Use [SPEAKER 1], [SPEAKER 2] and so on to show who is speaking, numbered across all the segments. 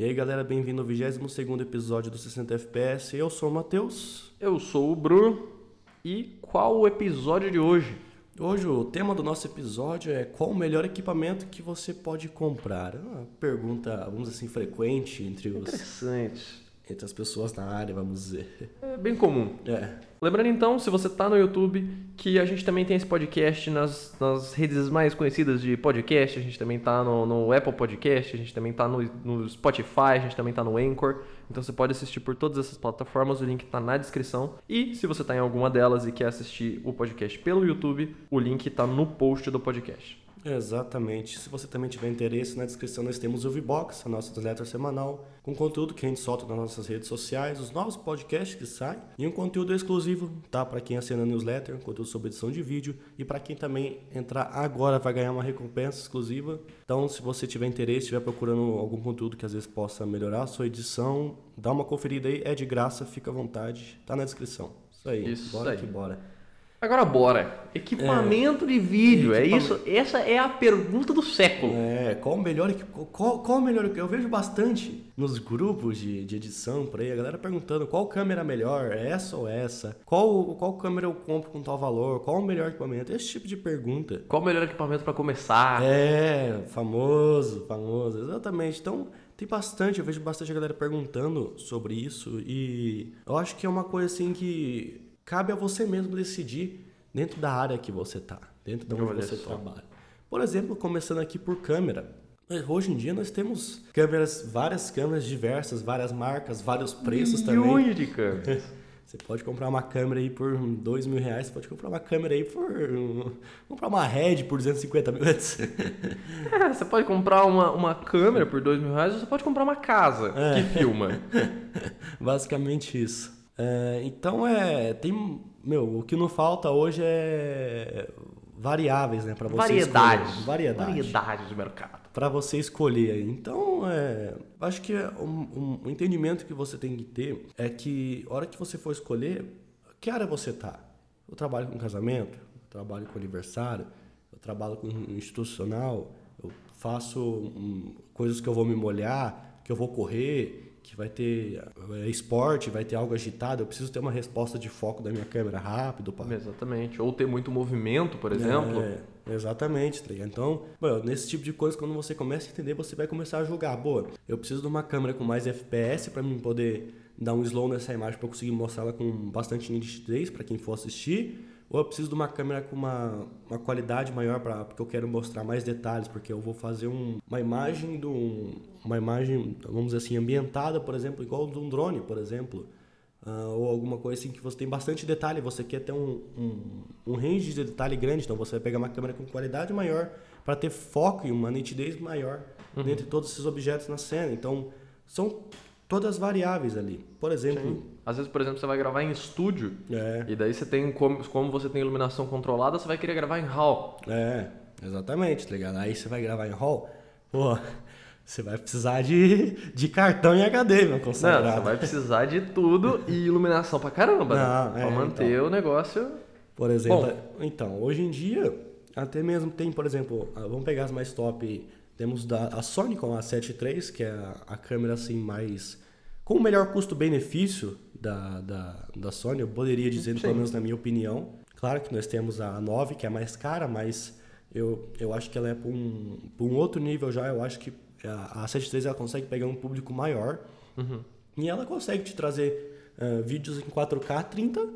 [SPEAKER 1] E aí galera, bem-vindo ao 22 episódio do 60 FPS. Eu sou o Matheus.
[SPEAKER 2] Eu sou o Bruno. E qual o episódio de hoje?
[SPEAKER 1] Hoje o tema do nosso episódio é qual o melhor equipamento que você pode comprar? É uma pergunta, vamos dizer assim, frequente entre, os,
[SPEAKER 2] Interessante.
[SPEAKER 1] Entre as pessoas na área, vamos dizer.
[SPEAKER 2] É bem comum.
[SPEAKER 1] É,
[SPEAKER 2] Lembrando então, se você tá no YouTube, que a gente também tem esse podcast nas, nas redes mais conhecidas de podcast. A gente também tá no, no Apple Podcast, a gente também tá no, no Spotify, a gente também tá no Anchor. Então você pode assistir por todas essas plataformas, o link tá na descrição. E se você tá em alguma delas e quer assistir o podcast pelo YouTube, o link tá no post do podcast.
[SPEAKER 1] Exatamente. Se você também tiver interesse, na descrição nós temos o VBox, a nossa newsletter semanal, com conteúdo que a gente solta nas nossas redes sociais, os novos podcasts que saem e um conteúdo exclusivo, tá? Para quem assina a newsletter, um conteúdo sobre edição de vídeo e para quem também entrar agora vai ganhar uma recompensa exclusiva. Então, se você tiver interesse, estiver procurando algum conteúdo que às vezes possa melhorar a sua edição, dá uma conferida aí, é de graça, fica à vontade, tá na descrição. Isso aí,
[SPEAKER 2] Isso
[SPEAKER 1] bora
[SPEAKER 2] aí.
[SPEAKER 1] que bora.
[SPEAKER 2] Agora bora. Equipamento de vídeo, é
[SPEAKER 1] Equipamento.
[SPEAKER 2] isso? Essa é a pergunta do século.
[SPEAKER 1] É, qual o melhor qual, qual o melhor eu vejo bastante nos grupos de, de edição por aí a galera perguntando qual câmera é melhor é essa ou essa qual qual câmera eu compro com tal valor qual o melhor equipamento esse tipo de pergunta
[SPEAKER 2] Qual o melhor equipamento para começar?
[SPEAKER 1] é famoso famoso exatamente então tem bastante eu vejo bastante a galera perguntando sobre isso e eu acho que é uma coisa assim que cabe a você mesmo decidir dentro da área que você tá dentro de onde
[SPEAKER 2] Olha
[SPEAKER 1] você
[SPEAKER 2] só.
[SPEAKER 1] trabalha por exemplo, começando aqui por câmera. Hoje em dia nós temos câmeras, várias câmeras diversas, várias marcas, vários preços também.
[SPEAKER 2] Milhões de câmeras.
[SPEAKER 1] Você pode comprar uma câmera aí por dois mil reais, você pode comprar uma câmera aí por. comprar uma Red por 250 mil.
[SPEAKER 2] É, você pode comprar uma, uma câmera por dois mil reais ou você pode comprar uma casa
[SPEAKER 1] É.
[SPEAKER 2] que filma.
[SPEAKER 1] Basicamente isso. É, então é. Tem. Meu, o que não falta hoje é variáveis, né? Pra você
[SPEAKER 2] Variedades.
[SPEAKER 1] escolher. Variedade.
[SPEAKER 2] Variedades de mercado.
[SPEAKER 1] para você escolher. Então, é, acho que um, um- um entendimento que você tem que ter é que, a hora que você for escolher, que área você tá? Eu trabalho com casamento, eu trabalho com aniversário, eu trabalho com institucional, eu faço hum, coisas que eu vou me molhar, que eu vou correr, que vai ter é, esporte, vai ter algo agitado, eu preciso ter uma resposta de foco da minha câmera rápido para
[SPEAKER 2] Exatamente. Ou ter muito movimento, por exemplo.
[SPEAKER 1] é, exatamente, tá ligado? Então, mano, nesse tipo de coisa, quando você começa a entender, você vai começar a julgar. Boa, eu preciso de uma câmera com mais FPS pra mim poder dar um slow nessa imagem eu conseguir mostrar ela com bastante nitidez pra quem for assistir. Ou eu preciso de uma câmera com uma, uma qualidade maior para porque eu quero mostrar mais detalhes, porque eu vou fazer um- uma imagem de um, uma imagem, vamos dizer assim, ambientada, por exemplo, igual de um drone, por exemplo. Ah, ou alguma coisa assim que você tem bastante detalhe, você quer ter um, um, um range de detalhe grande, então você vai pegar uma câmera com qualidade maior para ter foco e uma nitidez maior dentre todos esses objetos na cena. Então, são todas variáveis ali. Por exemplo,
[SPEAKER 2] Às vezes, por exemplo, você vai gravar em estúdio
[SPEAKER 1] é,
[SPEAKER 2] e daí você tem como, como você tem iluminação controlada, você vai querer gravar em RAW.
[SPEAKER 1] é, exatamente, tá ligado? Aí você vai gravar em RAW, pô, você vai precisar de, de cartão em HD, meu
[SPEAKER 2] Não,
[SPEAKER 1] consagrado.
[SPEAKER 2] você vai precisar de tudo e iluminação pra caramba, né?
[SPEAKER 1] Não, é,
[SPEAKER 2] pra manter o negócio.
[SPEAKER 1] Por exemplo, então, hoje em dia, até mesmo tem, por exemplo, ah, vamos pegar as mais top, temos da, a Sony com a 7 III, que é a, a câmera assim mais com o melhor custo-benefício da, da, da Sony, eu poderia dizer, pelo menos na minha opinião. Claro que nós temos a 9, que é mais cara, mas eu, eu acho que ela é para um, pra um outro nível já. Eu acho que a, a 7 III ela consegue pegar um público maior e ela consegue te trazer ah, vídeos em 4K 30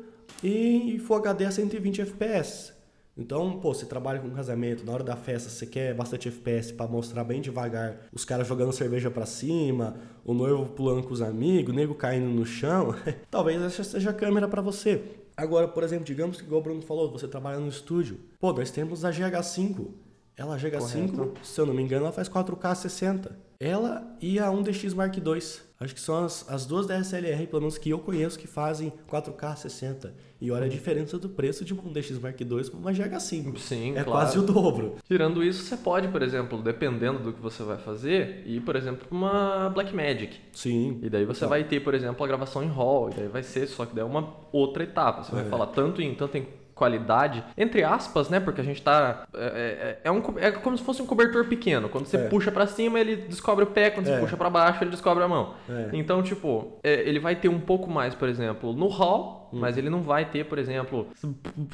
[SPEAKER 1] e Full HD a 120 FPS. Então, pô, você trabalha com casamento, na hora da festa você quer bastante FPS pra mostrar bem devagar os caras jogando cerveja pra cima, o noivo pulando com os amigos, o nego caindo no chão. Talvez essa seja a câmera pra você. Agora, por exemplo, digamos que igual o Bruno falou, você trabalha no estúdio. Pô, nós temos a GH5. Ela, a GH5,
[SPEAKER 2] Correto.
[SPEAKER 1] se eu não me engano, ela faz 4K 60. Ela e a 1DX Mark II. Acho que são as, as duas da SLR, pelo menos que eu conheço, que fazem 4K 60. E olha a diferença do preço de uma 1DX Mark II para uma GH5.
[SPEAKER 2] Sim,
[SPEAKER 1] é
[SPEAKER 2] claro.
[SPEAKER 1] quase o dobro.
[SPEAKER 2] Tirando isso, você pode, por exemplo, dependendo do que você vai fazer, ir, por exemplo, pra uma Blackmagic.
[SPEAKER 1] Sim.
[SPEAKER 2] E daí você
[SPEAKER 1] Então,
[SPEAKER 2] vai ter, por exemplo, a gravação em RAW, e daí vai ser, só que daí é uma outra etapa. Você vai
[SPEAKER 1] É.
[SPEAKER 2] falar tanto em, tanto em qualidade, entre aspas, né? Porque a gente tá. É, é, é um, é como se fosse um cobertor pequeno. Quando você
[SPEAKER 1] É.
[SPEAKER 2] puxa pra cima, ele descobre o pé, quando
[SPEAKER 1] É.
[SPEAKER 2] você puxa pra baixo, ele descobre a mão.
[SPEAKER 1] É.
[SPEAKER 2] Então, tipo, é, ele vai ter um pouco mais, por exemplo, no hall,
[SPEAKER 1] Hum.
[SPEAKER 2] mas ele não vai ter, por exemplo,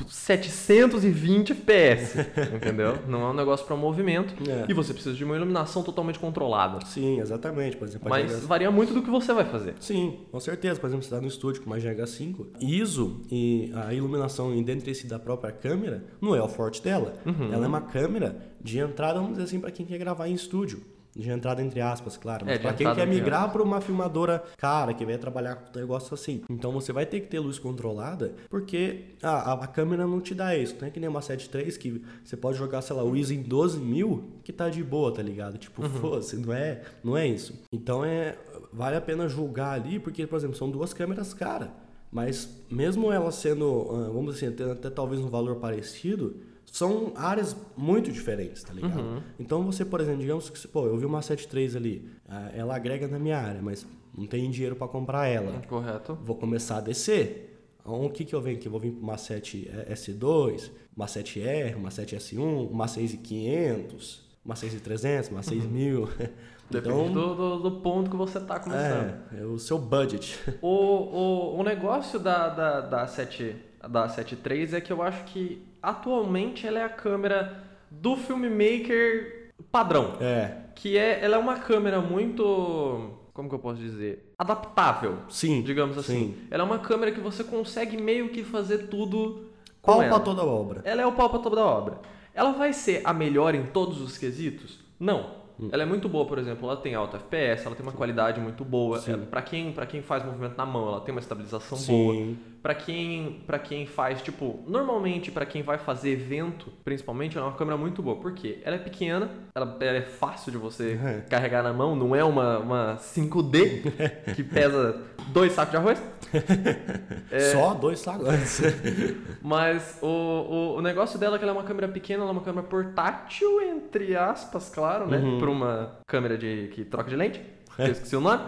[SPEAKER 2] 720 FPS. entendeu? Não é um negócio pra movimento.
[SPEAKER 1] É.
[SPEAKER 2] E você precisa de uma iluminação totalmente controlada.
[SPEAKER 1] Sim, exatamente. Por exemplo,
[SPEAKER 2] Mas
[SPEAKER 1] GH
[SPEAKER 2] varia muito do que você vai fazer.
[SPEAKER 1] Sim, com certeza. Por exemplo, você está no estúdio com uma GH5, ISO e a iluminação e dentro da própria câmera não é o forte dela.
[SPEAKER 2] Uhum.
[SPEAKER 1] Ela é uma câmera de entrada, vamos dizer assim, para quem quer gravar em estúdio. De entrada entre aspas, claro.
[SPEAKER 2] É,
[SPEAKER 1] Mas
[SPEAKER 2] de
[SPEAKER 1] para quem quer migrar para uma filmadora cara, que vai trabalhar com um negócio assim. Então você vai ter que ter luz controlada, porque a, a, câmera não te dá isso. Não é que nem uma 7.3 que você pode jogar, sei lá, o ISO em 12 mil, que tá de boa, tá ligado? Tipo, foda-se, não é, não é isso. Então é, vale a pena julgar ali, porque, por exemplo, são duas câmeras cara. Mas mesmo elas sendo, ah, vamos dizer, até, até talvez um valor parecido, são áreas muito diferentes, tá ligado? Então você, por exemplo, digamos que, pô, eu vi uma 7.3 ali, ah, ela agrega na minha área, mas não tem dinheiro para comprar ela.
[SPEAKER 2] Correto?
[SPEAKER 1] Vou começar a descer. Então, O que, que eu venho aqui? Eu vou vir para uma 7S2, uma 7R, uma 7S1, uma 6500, uma 6300, uma 6000.
[SPEAKER 2] Depende
[SPEAKER 1] Então,
[SPEAKER 2] do, do, do ponto que você tá começando.
[SPEAKER 1] é, é o seu budget.
[SPEAKER 2] O, o, o negócio da, da, da, 7, da 7.3 é que eu acho que atualmente ela é a câmera do filmmaker padrão.
[SPEAKER 1] É,
[SPEAKER 2] Que é, ela é uma câmera muito. Como que eu posso dizer? Adaptável.
[SPEAKER 1] sim.
[SPEAKER 2] Digamos assim.
[SPEAKER 1] Sim.
[SPEAKER 2] Ela é uma câmera que você consegue meio que fazer tudo com ela.
[SPEAKER 1] pra toda a obra.
[SPEAKER 2] Ela é o pau pra toda a obra. Ela vai ser a melhor em todos os quesitos? Não.
[SPEAKER 1] Hum.
[SPEAKER 2] Ela é muito boa, por exemplo, ela tem alta FPS, ela tem uma qualidade muito boa.
[SPEAKER 1] Sim.
[SPEAKER 2] Para quem, pra quem faz movimento na mão, ela tem uma estabilização
[SPEAKER 1] Sim.
[SPEAKER 2] boa. Pra quem, pra quem faz, tipo, normalmente pra quem vai fazer evento, principalmente, ela é uma câmera muito boa. Por quê? Ela é pequena, ela, ela é fácil de você
[SPEAKER 1] É.
[SPEAKER 2] carregar na mão, não é uma, uma 5D que pesa dois sacos de arroz. É.
[SPEAKER 1] Só dois sacos.
[SPEAKER 2] Mas o, o, o negócio dela é que ela é uma câmera pequena, ela é uma câmera portátil, entre aspas, claro, né?
[SPEAKER 1] Uhum.
[SPEAKER 2] Para uma câmera de, que troca de lente. Eu esqueci o nome.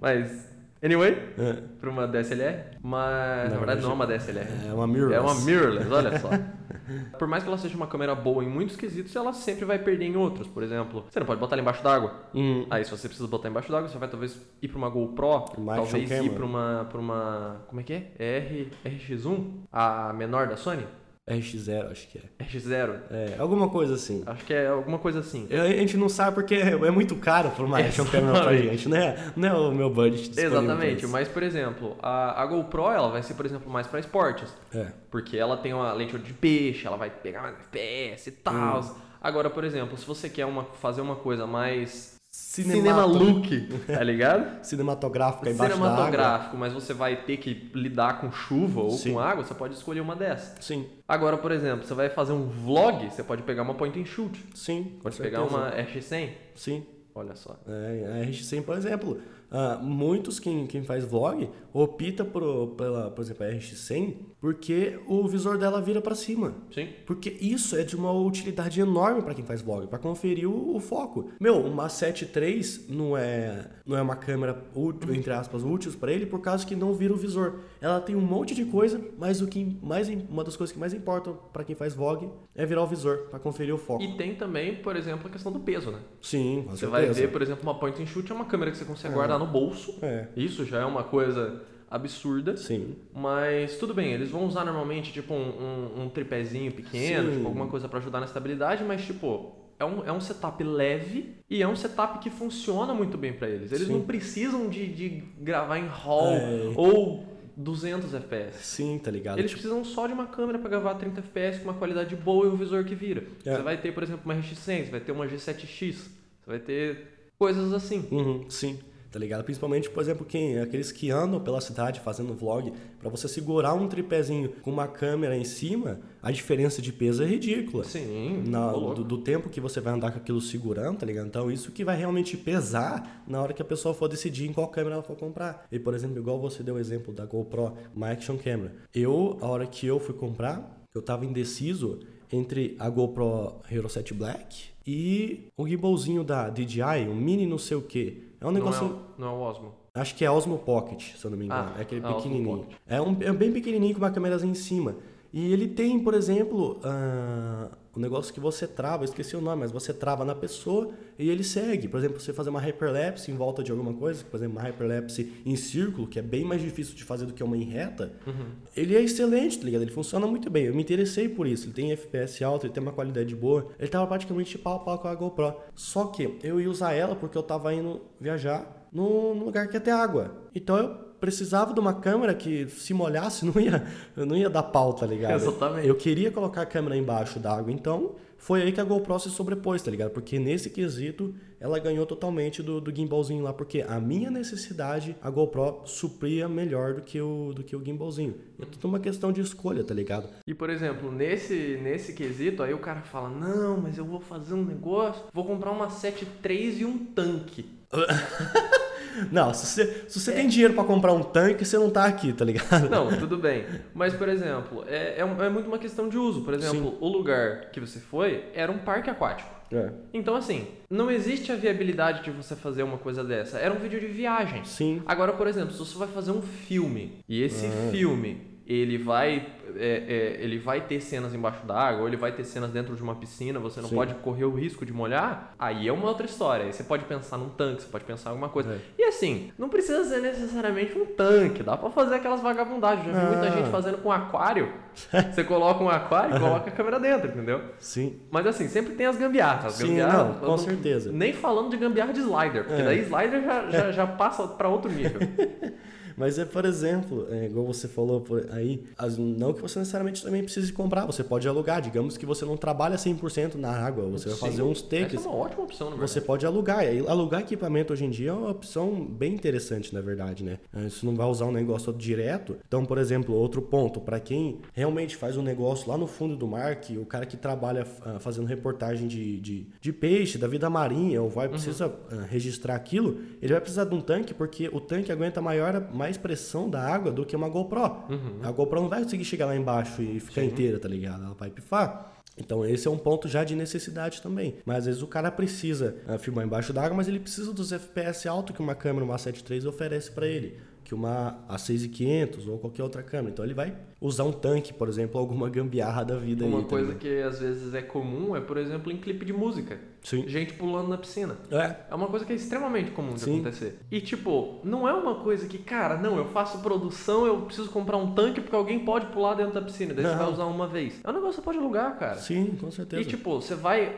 [SPEAKER 2] Mas, anyway,
[SPEAKER 1] É.
[SPEAKER 2] para uma DSLR. Mas, na verdade, não é uma DSLR.
[SPEAKER 1] É uma mirrorless.
[SPEAKER 2] É uma mirrorless, olha só. Por mais que ela seja uma câmera boa em muitos quesitos, ela sempre vai perder em outros. Por exemplo, você não pode botar ela embaixo d'água.
[SPEAKER 1] Hum,
[SPEAKER 2] Aí, se você precisa botar embaixo d'água, você vai talvez ir para uma GoPro,
[SPEAKER 1] Uma
[SPEAKER 2] talvez ir para uma, pra uma. Como é que é? R, RX1? A menor da Sony?
[SPEAKER 1] RX0, acho que é.
[SPEAKER 2] RX0?
[SPEAKER 1] É, alguma coisa assim.
[SPEAKER 2] Acho que é alguma coisa assim.
[SPEAKER 1] Eu- A gente não sabe porque é muito caro pra uma action camera pra gente, né? Não é o meu budget
[SPEAKER 2] Exatamente, mas por exemplo, a, a GoPro ela vai ser, por exemplo, mais para esportes.
[SPEAKER 1] É.
[SPEAKER 2] Porque ela tem uma lente de peixe, ela vai pegar mais FPS e tal.
[SPEAKER 1] Hum.
[SPEAKER 2] Agora, por exemplo, se você quer uma, fazer uma coisa mais cinema look, tá ligado?
[SPEAKER 1] Cinematográfica embaixo.
[SPEAKER 2] Cinematográfico, mas você vai ter que lidar com chuva ou
[SPEAKER 1] Sim.
[SPEAKER 2] com água, você pode escolher uma dessas.
[SPEAKER 1] Sim,
[SPEAKER 2] Agora, por exemplo, você vai fazer um vlog, você pode pegar uma point and shoot.
[SPEAKER 1] sim.
[SPEAKER 2] Pode pegar
[SPEAKER 1] certeza.
[SPEAKER 2] uma RX100.
[SPEAKER 1] Sim.
[SPEAKER 2] Olha só.
[SPEAKER 1] É, a RX100, por exemplo, ah, muitos quem, quem faz vlog opta por, pela, por exemplo, a RX100 porque o visor dela vira pra cima.
[SPEAKER 2] Sim.
[SPEAKER 1] Porque isso é de uma utilidade enorme pra quem faz vlog, pra conferir o, o foco. Meu, uma 7.3 não é, não é uma câmera útil, entre aspas, útil pra ele por causa que não vira o visor. Ela tem um monte de coisa, mas o que mais uma das coisas que mais importam pra quem faz vlog é virar o visor pra conferir o foco.
[SPEAKER 2] E tem também, por exemplo, a questão do peso, né?
[SPEAKER 1] Sim, com
[SPEAKER 2] Você
[SPEAKER 1] certeza.
[SPEAKER 2] vai ver, por exemplo, uma point and shoot é uma câmera que você consegue guardar no bolso.
[SPEAKER 1] É.
[SPEAKER 2] Isso já é uma coisa absurda.
[SPEAKER 1] Sim.
[SPEAKER 2] Mas tudo bem, eles vão usar normalmente tipo um, um, um tripézinho pequeno,
[SPEAKER 1] Sim.
[SPEAKER 2] tipo, alguma coisa pra ajudar na estabilidade, mas tipo, é um, é um setup leve e é um setup que funciona muito bem pra eles. Eles
[SPEAKER 1] Sim.
[SPEAKER 2] não precisam de, de gravar em RAW
[SPEAKER 1] É.
[SPEAKER 2] ou 200 FPS.
[SPEAKER 1] Sim, tá ligado?
[SPEAKER 2] Eles
[SPEAKER 1] Tipo,
[SPEAKER 2] precisam só de uma câmera pra gravar 30 FPS com uma qualidade boa e um visor que vira.
[SPEAKER 1] É.
[SPEAKER 2] Você vai ter, por exemplo, uma RX100, você vai ter uma G7X, você vai ter coisas assim.
[SPEAKER 1] Uhum, sim, tá ligado? Principalmente, por exemplo, quem aqueles que andam pela cidade fazendo vlog, pra você segurar um tripézinho com uma câmera em cima, a diferença de peso é ridícula.
[SPEAKER 2] Sim,
[SPEAKER 1] Na- do, do tempo que você vai andar com aquilo segurando, tá ligado? Então, isso que vai realmente pesar na hora que a pessoa for decidir em qual câmera ela for comprar. E, por exemplo, igual você deu o exemplo da GoPro, uma action camera. Eu, a hora que eu fui comprar, eu tava indeciso entre a GoPro Hero 7 Black e o gimbalzinho da DJI, um mini não sei o que. É um
[SPEAKER 2] Não é,
[SPEAKER 1] negócio...
[SPEAKER 2] não é o Osmo.
[SPEAKER 1] Acho que é Osmo Pocket, se eu não me engano.
[SPEAKER 2] Ah,
[SPEAKER 1] é aquele
[SPEAKER 2] é
[SPEAKER 1] pequenininho. É, um, é bem pequenininho com uma câmerazinha em cima. E ele tem, por exemplo, uh, o negócio que você trava, eu esqueci o nome, mas você trava na pessoa e ele segue. Por exemplo, você fazer uma hyperlapse em volta de alguma coisa, por exemplo, uma hyperlapse em círculo, que é bem mais difícil de fazer do que uma em reta, uhum. ele é excelente, tá ligado? Ele funciona muito bem. Eu me interessei por isso. Ele tem FPS alto, ele tem uma qualidade boa. Ele tava praticamente pau a pau com a GoPro. Só que eu ia usar ela porque eu tava indo viajar num lugar que ia ter água. Então eu precisava de uma câmera que se molhasse não ia, não ia dar pau, tá ligado?
[SPEAKER 2] Exatamente.
[SPEAKER 1] Eu queria colocar a câmera embaixo d'água, então foi aí que a GoPro se sobrepôs, tá ligado? Porque nesse quesito ela ganhou totalmente do, do gimbalzinho lá, porque a minha necessidade a GoPro supria melhor do que o, do que o gimbalzinho. É tudo uma questão de escolha, tá ligado?
[SPEAKER 2] E por exemplo, nesse, nesse quesito, aí o cara fala: Não, mas eu vou fazer um negócio, vou comprar uma 7.3 e um tanque.
[SPEAKER 1] Não, se você, se você é. tem dinheiro para comprar um tanque, você não tá aqui, tá ligado?
[SPEAKER 2] Não, tudo bem. Mas, por exemplo, é, é, é muito uma questão de uso. Por exemplo, Sim. o lugar que você foi era um parque aquático. É. Então, assim, não existe a viabilidade de você fazer uma coisa dessa. Era um vídeo de viagem.
[SPEAKER 1] Sim.
[SPEAKER 2] Agora, por exemplo, se você vai fazer um filme e esse ah. filme ele vai é, é, ele vai ter cenas embaixo d'água ou ele vai ter cenas dentro de uma piscina, você não Sim. pode correr o risco de molhar, aí é uma outra história. Aí você pode pensar num tanque, você pode pensar em alguma coisa. É. E assim, não precisa ser necessariamente um tanque, dá para fazer aquelas vagabundagens. Já vi ah. muita gente fazendo com aquário. você coloca um aquário e coloca a câmera dentro, entendeu?
[SPEAKER 1] Sim.
[SPEAKER 2] Mas assim, sempre tem as gambiarras.
[SPEAKER 1] Sim, gambiarra, não, com não, certeza.
[SPEAKER 2] Nem falando de gambiarra de slider, porque é. daí slider já, já, já passa para outro nível.
[SPEAKER 1] Mas é, por exemplo, é, igual você falou aí, as, não que você necessariamente também precise comprar, você pode alugar. Digamos que você não trabalha 100% na água, você vai fazer uns takes.
[SPEAKER 2] Essa é uma ótima opção, na
[SPEAKER 1] verdade. Você pode alugar. Alugar equipamento hoje em dia é uma opção bem interessante, na verdade, né? É, você não vai usar um negócio direto. Então, por exemplo, outro ponto, para quem realmente faz um negócio lá no fundo do mar, que o cara que trabalha uh, fazendo reportagem de, de, de, peixe, da vida marinha, ou vai uhum. precisa uh, registrar aquilo, ele vai precisar de um tanque, porque o tanque aguenta maior mais pressão da água do que uma GoPro. Uhum. A GoPro não vai conseguir chegar lá embaixo e ficar Sim. inteira, tá ligado? Ela vai pifar. Então esse é um ponto já de necessidade também. Mas às vezes o cara precisa uh, filmar embaixo d'água, mas ele precisa dos FPS alto que uma câmera, uma 7.3 oferece para ele que uma A6500 ou qualquer outra câmera. Então ele vai usar um tanque, por exemplo, alguma gambiarra da vida.
[SPEAKER 2] Uma
[SPEAKER 1] aí,
[SPEAKER 2] coisa também. que às vezes é comum é, por exemplo, em clipe de música.
[SPEAKER 1] Sim.
[SPEAKER 2] Gente pulando na piscina.
[SPEAKER 1] É.
[SPEAKER 2] É uma coisa que é extremamente comum de
[SPEAKER 1] Sim.
[SPEAKER 2] acontecer. E tipo, não é uma coisa que, cara, não, eu faço produção, eu preciso comprar um tanque porque alguém pode pular dentro da piscina, daí não. você vai usar uma vez. É um negócio que você pode alugar, cara.
[SPEAKER 1] Sim, com certeza.
[SPEAKER 2] E tipo, você vai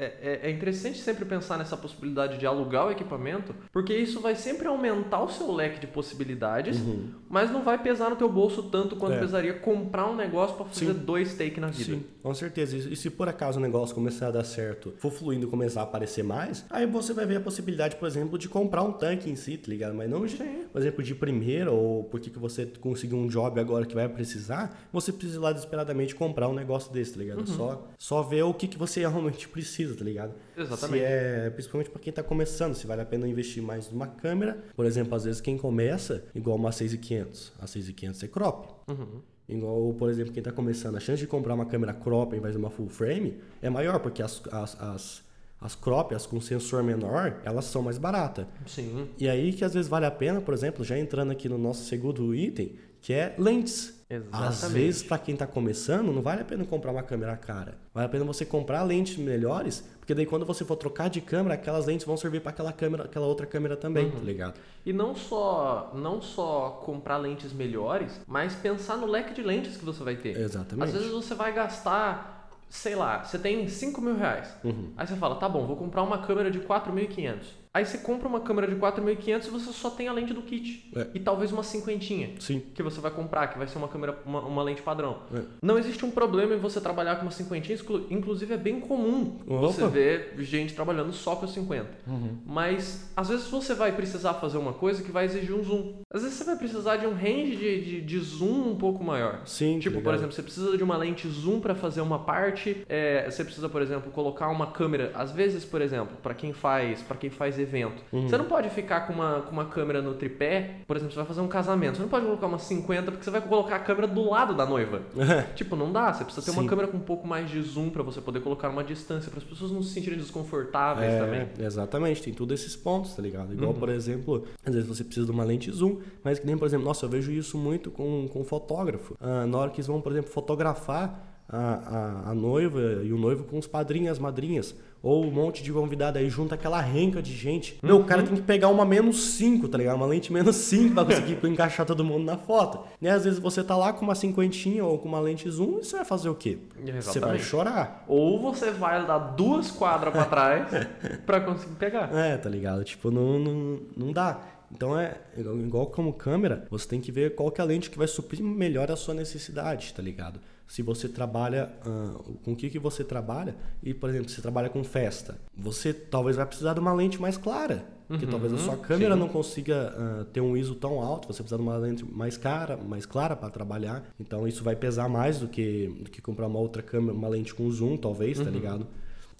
[SPEAKER 2] é, é, é, interessante sempre pensar nessa possibilidade de alugar o equipamento, porque isso vai sempre aumentar o seu leque de possibilidades, uhum. mas não vai pesar no teu bolso tanto quanto é. pesaria comprar um negócio para fazer Sim. dois take na vida. Sim,
[SPEAKER 1] com certeza. E se por acaso o negócio começar a dar certo, for fluindo e começar a aparecer mais, aí você vai ver a possibilidade, por exemplo, de comprar um tanque em si, tá ligado? Mas não, de, por exemplo, de primeira ou porque que você conseguiu um job agora que vai precisar, você precisa ir lá desesperadamente comprar um negócio desse, tá ligado? Uhum. Só, só ver o que, que você realmente precisa tá ligado?
[SPEAKER 2] Exatamente.
[SPEAKER 1] Se é, principalmente para quem tá começando, se vale a pena investir mais numa câmera. Por exemplo, às vezes quem começa, igual uma 6500. A 6500 é crop. Uhum. Igual, por exemplo, quem está começando, a chance de comprar uma câmera crop em vez de uma full frame é maior, porque as, as, as, as crop, as com sensor menor, elas são mais baratas.
[SPEAKER 2] Sim.
[SPEAKER 1] E aí que às vezes vale a pena, por exemplo, já entrando aqui no nosso segundo item, que é lentes.
[SPEAKER 2] Exatamente.
[SPEAKER 1] Às vezes, para quem está começando, não vale a pena comprar uma câmera cara. Vale a pena você comprar lentes melhores, porque daí quando você for trocar de câmera, aquelas lentes vão servir para aquela câmera, aquela outra câmera também, uhum. tá ligado?
[SPEAKER 2] E não só, não só comprar lentes melhores, mas pensar no leque de lentes que você vai ter.
[SPEAKER 1] Exatamente.
[SPEAKER 2] Às vezes você vai gastar, sei lá, você tem 5 mil reais. Uhum. Aí você fala, tá bom, vou comprar uma câmera de 4.500. Aí você compra uma câmera de 4.500 e você só tem a lente do kit.
[SPEAKER 1] É.
[SPEAKER 2] E talvez uma cinquentinha.
[SPEAKER 1] Sim.
[SPEAKER 2] Que você vai comprar, que vai ser uma câmera, uma, uma lente padrão.
[SPEAKER 1] É.
[SPEAKER 2] Não existe um problema em você trabalhar com uma cinquentinha. Inclusive é bem comum Opa. você ver gente trabalhando só com 50. Uhum. Mas às vezes você vai precisar fazer uma coisa que vai exigir um zoom. Às vezes você vai precisar de um range de, de, de zoom um pouco maior.
[SPEAKER 1] Sim.
[SPEAKER 2] Tipo, por exemplo, você precisa de uma lente zoom para fazer uma parte. É, você precisa, por exemplo, colocar uma câmera. Às vezes, por exemplo, para quem faz, para quem faz evento.
[SPEAKER 1] Uhum.
[SPEAKER 2] Você não pode ficar com uma, com uma câmera no tripé, por exemplo, você vai fazer um casamento, você não pode colocar uma 50 porque você vai colocar a câmera do lado da noiva. tipo, não dá, você precisa ter uma
[SPEAKER 1] Sim.
[SPEAKER 2] câmera com um pouco mais de zoom pra você poder colocar uma distância, para as pessoas não se sentirem desconfortáveis também.
[SPEAKER 1] É, exatamente, tem todos esses pontos, tá ligado? Igual,
[SPEAKER 2] Uhum.
[SPEAKER 1] por exemplo, às vezes você precisa de uma lente zoom, mas que nem, por exemplo, nossa, eu vejo isso muito com, com fotógrafo. Ah, na hora que eles vão, por exemplo, fotografar a, a, a noiva e o noivo com os padrinhos as madrinhas, ou um monte de convidado aí, junta aquela renca de gente. Meu, o cara tem que pegar uma menos 5, tá ligado? Uma lente menos 5 pra conseguir encaixar todo mundo na foto. E às vezes você tá lá com uma cinquentinha ou com uma lente zoom e você vai fazer o quê? Você vai
[SPEAKER 2] Exatamente.
[SPEAKER 1] chorar.
[SPEAKER 2] Ou você vai dar duas quadras pra trás pra conseguir pegar.
[SPEAKER 1] É, tá ligado? Tipo, não, não, não dá. Então é igual- igual como câmera, você tem que ver qual que é a lente que vai suprir melhor a sua necessidade, tá ligado? Se você trabalha, ah, com o que, que você trabalha, e por exemplo, você trabalha com festa, você talvez vai precisar de uma lente mais clara. Porque
[SPEAKER 2] Uhum,
[SPEAKER 1] talvez a sua câmera
[SPEAKER 2] sim.
[SPEAKER 1] não consiga ah, ter um ISO tão alto, você precisa de uma lente mais cara, mais clara para trabalhar. Então isso vai pesar mais do que, do que comprar uma outra câmera, uma lente com zoom, talvez,
[SPEAKER 2] Uhum.
[SPEAKER 1] tá ligado?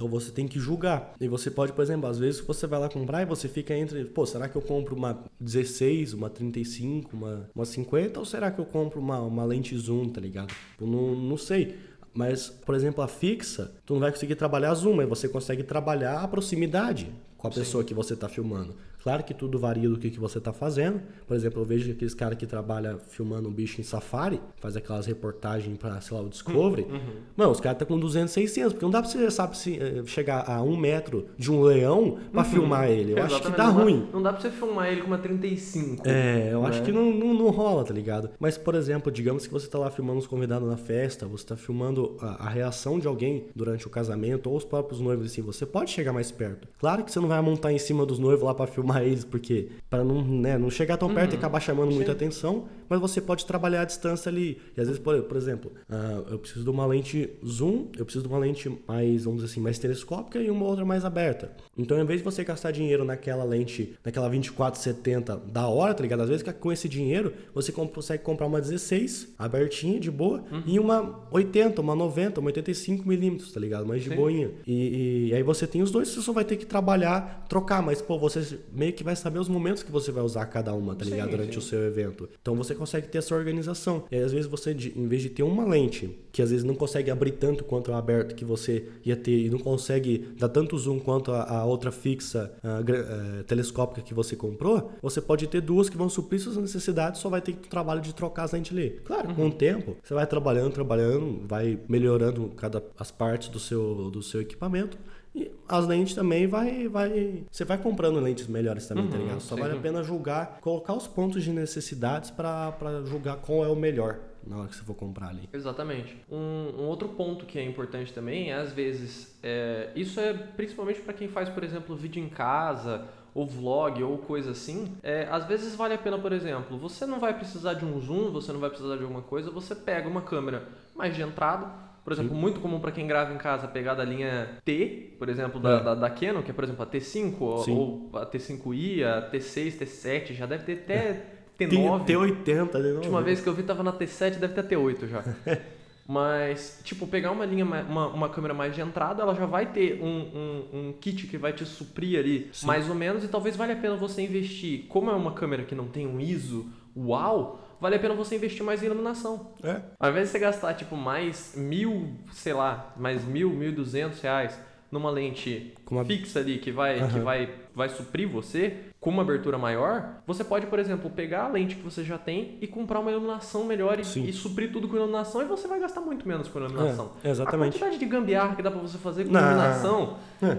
[SPEAKER 1] Então você tem que julgar. E você pode, por exemplo, às vezes você vai lá comprar e você fica entre, pô, será que eu compro uma 16, uma 35, uma, uma 50 ou será que eu compro uma, uma lente zoom, tá ligado? Eu não, não sei. Mas, por exemplo, a fixa, tu não vai conseguir trabalhar zoom, mas você consegue trabalhar a proximidade com a pessoa que você está filmando. Claro que tudo varia do que, que você está fazendo. Por exemplo, eu vejo aqueles caras que trabalham filmando um bicho em safari, faz aquelas reportagens para, sei lá, o Discovery.
[SPEAKER 2] Uhum.
[SPEAKER 1] Mano, os caras estão com 200, 600, porque não dá pra você, sabe, se, eh, chegar a um metro de um leão para filmar ele. Eu acho que
[SPEAKER 2] Uhum. Exatamente,
[SPEAKER 1] dá
[SPEAKER 2] não
[SPEAKER 1] ruim.
[SPEAKER 2] Não dá pra você filmar ele com uma 35.
[SPEAKER 1] É, eu acho
[SPEAKER 2] né?
[SPEAKER 1] que não, não, não rola, tá ligado? Mas, por exemplo, digamos que você tá lá filmando os convidados na festa, você tá filmando a, a reação de alguém durante o casamento, ou os próprios noivos, assim, você pode chegar mais perto. Claro que você não vai montar em cima dos noivos lá para filmar eles, porque para não, né, não chegar tão perto e acabar chamando muita atenção, mas você pode trabalhar a distância ali. E às vezes, por, por exemplo, ah, eu preciso de uma lente zoom, eu preciso de uma lente mais, vamos dizer assim, mais telescópica e uma outra mais aberta. Então, ao invés de você gastar dinheiro naquela lente, naquela 2470 da hora, tá ligado? Às vezes com esse dinheiro você consegue comprar uma 16 abertinha, de boa, e uma 80, uma 90, uma 85 milímetros, tá ligado? Mais de
[SPEAKER 2] Sim.
[SPEAKER 1] boinha. E, e aí você tem os dois, você só vai ter que trabalhar, trocar, mas pô, você meio que vai saber os momentos que você vai usar cada uma, tá
[SPEAKER 2] Sim,
[SPEAKER 1] ligado? Durante
[SPEAKER 2] sim.
[SPEAKER 1] o seu evento. Então você consegue ter essa organização. E aí, às vezes você, em vez de ter uma lente, que às vezes não consegue abrir tanto quanto a aberta que você ia ter e não consegue dar tanto zoom quanto a, a outra fixa a gra- eh, telescópica que você comprou, você pode ter duas que vão suprir suas necessidades, só vai ter o trabalho de trocar as lentes ali. Claro, com o tempo, você vai trabalhando, trabalhando, vai melhorando cada as partes do seu, do seu equipamento. E as lentes também vai, vai. Você vai comprando lentes melhores também, tá
[SPEAKER 2] Uhum,
[SPEAKER 1] ligado? Só
[SPEAKER 2] sim.
[SPEAKER 1] vale a pena julgar, colocar os pontos de necessidades pra julgar qual é o melhor na hora que você for comprar ali.
[SPEAKER 2] Exatamente. Um, um outro ponto que é importante também é, às vezes, é, isso é principalmente para quem faz, por exemplo, vídeo em casa, ou vlog, ou coisa assim. É, às vezes vale a pena, por exemplo, você não vai precisar de um zoom, você não vai precisar de alguma coisa, você pega uma câmera mais de entrada. Por exemplo, muito comum para quem grava em casa pegar da linha T, por exemplo, da,
[SPEAKER 1] É.
[SPEAKER 2] da, da Canon, que é, por exemplo, a T5 ou,
[SPEAKER 1] Sim.
[SPEAKER 2] ou a T5i, a T6, T7, já deve ter até
[SPEAKER 1] Tem
[SPEAKER 2] T9.
[SPEAKER 1] T80 ali,
[SPEAKER 2] A
[SPEAKER 1] não?
[SPEAKER 2] última vez que eu vi tava na T7, deve ter T8 já. Mas, tipo, pegar uma linha, ma- uma, uma câmera mais de entrada, ela já vai ter um, um, um kit que vai te suprir ali,
[SPEAKER 1] Sim.
[SPEAKER 2] mais ou menos, e talvez valha a pena você investir. Como é uma câmera que não tem um ISO, uau, vale a pena você investir mais em iluminação.
[SPEAKER 1] É.
[SPEAKER 2] Ao invés de você gastar, tipo, mais mil, sei lá, mais mil, mil e duzentos reais numa lente
[SPEAKER 1] uma-
[SPEAKER 2] fixa ali que vai, que
[SPEAKER 1] Aham.
[SPEAKER 2] vai, vai suprir você com uma abertura maior, você pode, por exemplo, pegar a lente que você já tem e comprar uma iluminação melhor e, e suprir tudo com iluminação e você vai gastar muito menos com iluminação.
[SPEAKER 1] É, exatamente.
[SPEAKER 2] A quantidade de gambiarra que dá pra você fazer com iluminação,
[SPEAKER 1] É.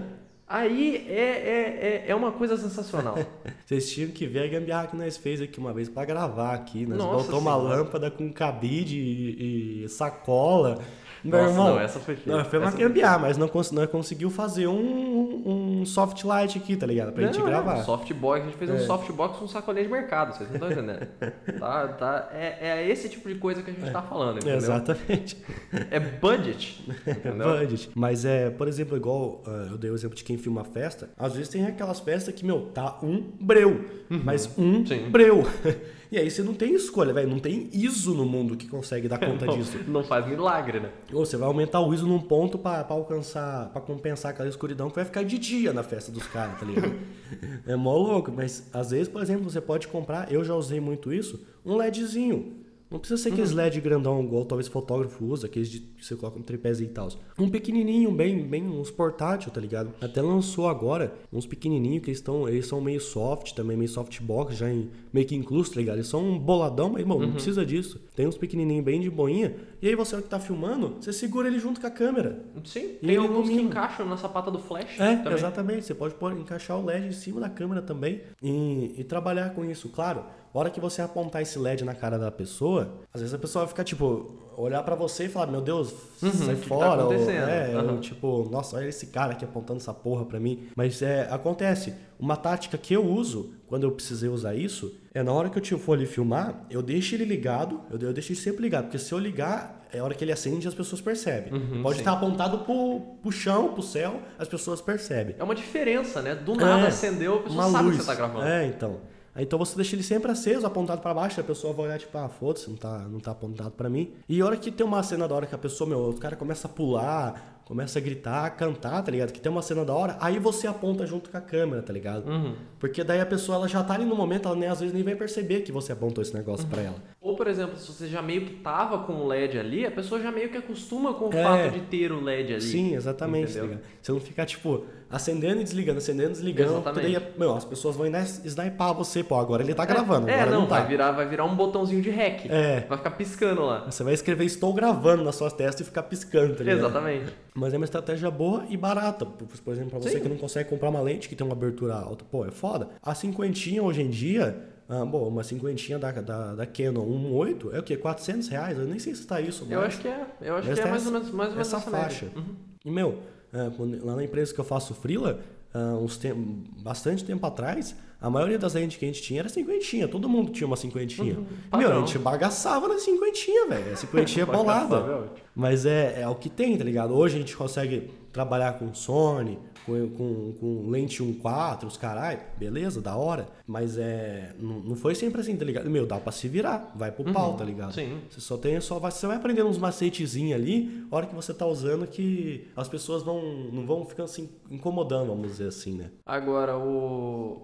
[SPEAKER 2] aí é, é, é, é uma coisa sensacional.
[SPEAKER 1] Vocês tinham que ver a gambiarra que nós fez aqui uma vez pra gravar aqui. Nós
[SPEAKER 2] Nossa
[SPEAKER 1] botou uma
[SPEAKER 2] Senhora.
[SPEAKER 1] lâmpada com cabide e, e sacola. Meu
[SPEAKER 2] Nossa,
[SPEAKER 1] irmão,
[SPEAKER 2] não, essa foi feia.
[SPEAKER 1] Não, foi uma gambiarra, mas não, cons nós conseguiu fazer um, um soft light aqui, tá ligado? Pra gente
[SPEAKER 2] Não,
[SPEAKER 1] gravar.
[SPEAKER 2] Não, softbox, a gente fez um
[SPEAKER 1] É.
[SPEAKER 2] softbox com sacolinha de mercado, vocês não estão entendendo. tá, tá, é, é esse tipo de coisa que a gente tá falando, entendeu?
[SPEAKER 1] Exatamente.
[SPEAKER 2] É budget, entendeu?
[SPEAKER 1] Budget. Mas é, por exemplo, igual ah, eu dei o exemplo de quem filma festa, às vezes tem aquelas festas que, meu, tá um breu, mas um
[SPEAKER 2] Uhum. Sim.
[SPEAKER 1] breu. E aí você não tem escolha, velho. Não tem ISO no mundo que consegue dar conta
[SPEAKER 2] Não,
[SPEAKER 1] disso.
[SPEAKER 2] não faz milagre, né?
[SPEAKER 1] Ou você vai aumentar o ISO num ponto pra alcançar, pra compensar aquela escuridão que vai ficar de dia na festa dos caras, tá ligado? É mó louco, mas às vezes, por exemplo, você pode comprar, eu já usei muito isso, um LEDzinho. Não precisa ser aqueles
[SPEAKER 2] Uhum.
[SPEAKER 1] LED grandão, igual talvez fotógrafo usa, aqueles de, que você coloca no tripézinho e tal. Um pequenininho, bem, bem, uns portátil, tá ligado? Até lançou agora uns pequenininhos que eles, tão, eles são meio soft também, meio softbox, já em, meio que incluso, tá ligado? Eles são um boladão, mas, bom,
[SPEAKER 2] Uhum.
[SPEAKER 1] não precisa disso. Tem uns pequenininhos bem de boinha, e aí você que tá filmando, você segura ele junto com a câmera.
[SPEAKER 2] Sim,
[SPEAKER 1] E
[SPEAKER 2] tem alguns que
[SPEAKER 1] ilumina.
[SPEAKER 2] encaixam na sapata do flash
[SPEAKER 1] É,
[SPEAKER 2] também.
[SPEAKER 1] exatamente. Você pode pôr, encaixar o LED em cima da câmera também e, e trabalhar com isso. Claro, a hora que você apontar esse LED na cara da pessoa, às vezes a pessoa vai ficar, tipo, olhar pra você e falar, meu Deus, sai
[SPEAKER 2] Uhum, que que tá
[SPEAKER 1] fora. ou,
[SPEAKER 2] acontecendo?
[SPEAKER 1] é,
[SPEAKER 2] Aham.
[SPEAKER 1] ou, tipo, nossa, olha esse cara aqui apontando essa porra pra mim. Mas é, acontece. Uma tática que eu uso, quando eu precisei usar isso, é na hora que eu for ali filmar, eu deixo ele ligado, eu, eu deixo ele sempre ligado, porque se eu ligar, é a hora que ele acende as pessoas percebem.
[SPEAKER 2] Uhum,
[SPEAKER 1] Pode
[SPEAKER 2] sim.
[SPEAKER 1] estar apontado pro, pro chão, pro céu, as pessoas percebem.
[SPEAKER 2] É uma diferença, né? Do nada
[SPEAKER 1] É,
[SPEAKER 2] acendeu, a pessoa sabe
[SPEAKER 1] luz.
[SPEAKER 2] que você tá gravando.
[SPEAKER 1] É, então. Aí, Então você deixa ele sempre aceso, apontado pra baixo, a pessoa vai olhar tipo, ah, foda-se, não tá, não tá apontado pra mim. E a hora que tem uma cena da hora que a pessoa, meu, o cara começa a pular, começa a gritar, cantar, tá ligado? Que tem uma cena da hora, aí você aponta junto com a câmera, tá ligado?
[SPEAKER 2] Uhum.
[SPEAKER 1] Porque daí a pessoa ela já tá ali no momento, ela nem, às vezes nem vai perceber que você apontou esse negócio pra ela.
[SPEAKER 2] Ou, por exemplo, se você já meio que tava com o LED ali, a pessoa já meio que acostuma com o
[SPEAKER 1] É.
[SPEAKER 2] fato de ter o LED ali.
[SPEAKER 1] Sim, exatamente. tá
[SPEAKER 2] Entendeu?
[SPEAKER 1] ligado? Você não ficar, tipo, acendendo e desligando, acendendo e desligando.
[SPEAKER 2] Exatamente.
[SPEAKER 1] Daí, meu, as pessoas vão sni- sniper você, pô, agora ele tá gravando,
[SPEAKER 2] É,
[SPEAKER 1] agora
[SPEAKER 2] não,
[SPEAKER 1] não tá.
[SPEAKER 2] vai, virar, vai virar um botãozinho de REC.
[SPEAKER 1] É.
[SPEAKER 2] Vai ficar piscando lá.
[SPEAKER 1] Você vai escrever estou gravando na sua testa e ficar piscando, tá ligado?
[SPEAKER 2] Exatamente.
[SPEAKER 1] Mas é uma estratégia boa e barata. Por, exemplo, pra você
[SPEAKER 2] Sim.
[SPEAKER 1] que não consegue comprar uma lente que tem uma abertura alta, pô, é foda. A cinquentinha hoje em dia, ah, bom, uma cinquentinha da, da, da Canon 1.8 é o quê? 400 reais? Eu nem sei se tá isso.
[SPEAKER 2] Eu
[SPEAKER 1] mas-
[SPEAKER 2] acho que é. Eu acho
[SPEAKER 1] mas
[SPEAKER 2] que é
[SPEAKER 1] tem
[SPEAKER 2] mais ou menos, mais ou menos
[SPEAKER 1] essa
[SPEAKER 2] essa
[SPEAKER 1] faixa.
[SPEAKER 2] Uhum.
[SPEAKER 1] E, meu, lá na empresa que eu faço freela, ah, uns tem, bastante tempo atrás, a maioria das lentes que a gente tinha era cinquentinha. Todo mundo tinha uma cinquentinha.
[SPEAKER 2] Uhum.
[SPEAKER 1] meu, a gente bagaçava na cinquentinha, velho. A cinquentinha é bolada.
[SPEAKER 2] É.
[SPEAKER 1] Mas é, é o que tem, tá ligado? Hoje a gente consegue trabalhar com Sony, com, com, com lente 1.4, os caralho, beleza, da hora. Mas é. Não, não foi sempre assim, tá ligado? Meu, dá pra se virar, vai pro pau, tá ligado?
[SPEAKER 2] Uhum. sim.
[SPEAKER 1] Você só tem, só vai, você vai aprendendo uns macetezinhos ali, hora que você tá usando, que as pessoas vão, não vão ficando se incomodando, vamos dizer assim, né?
[SPEAKER 2] Agora, o,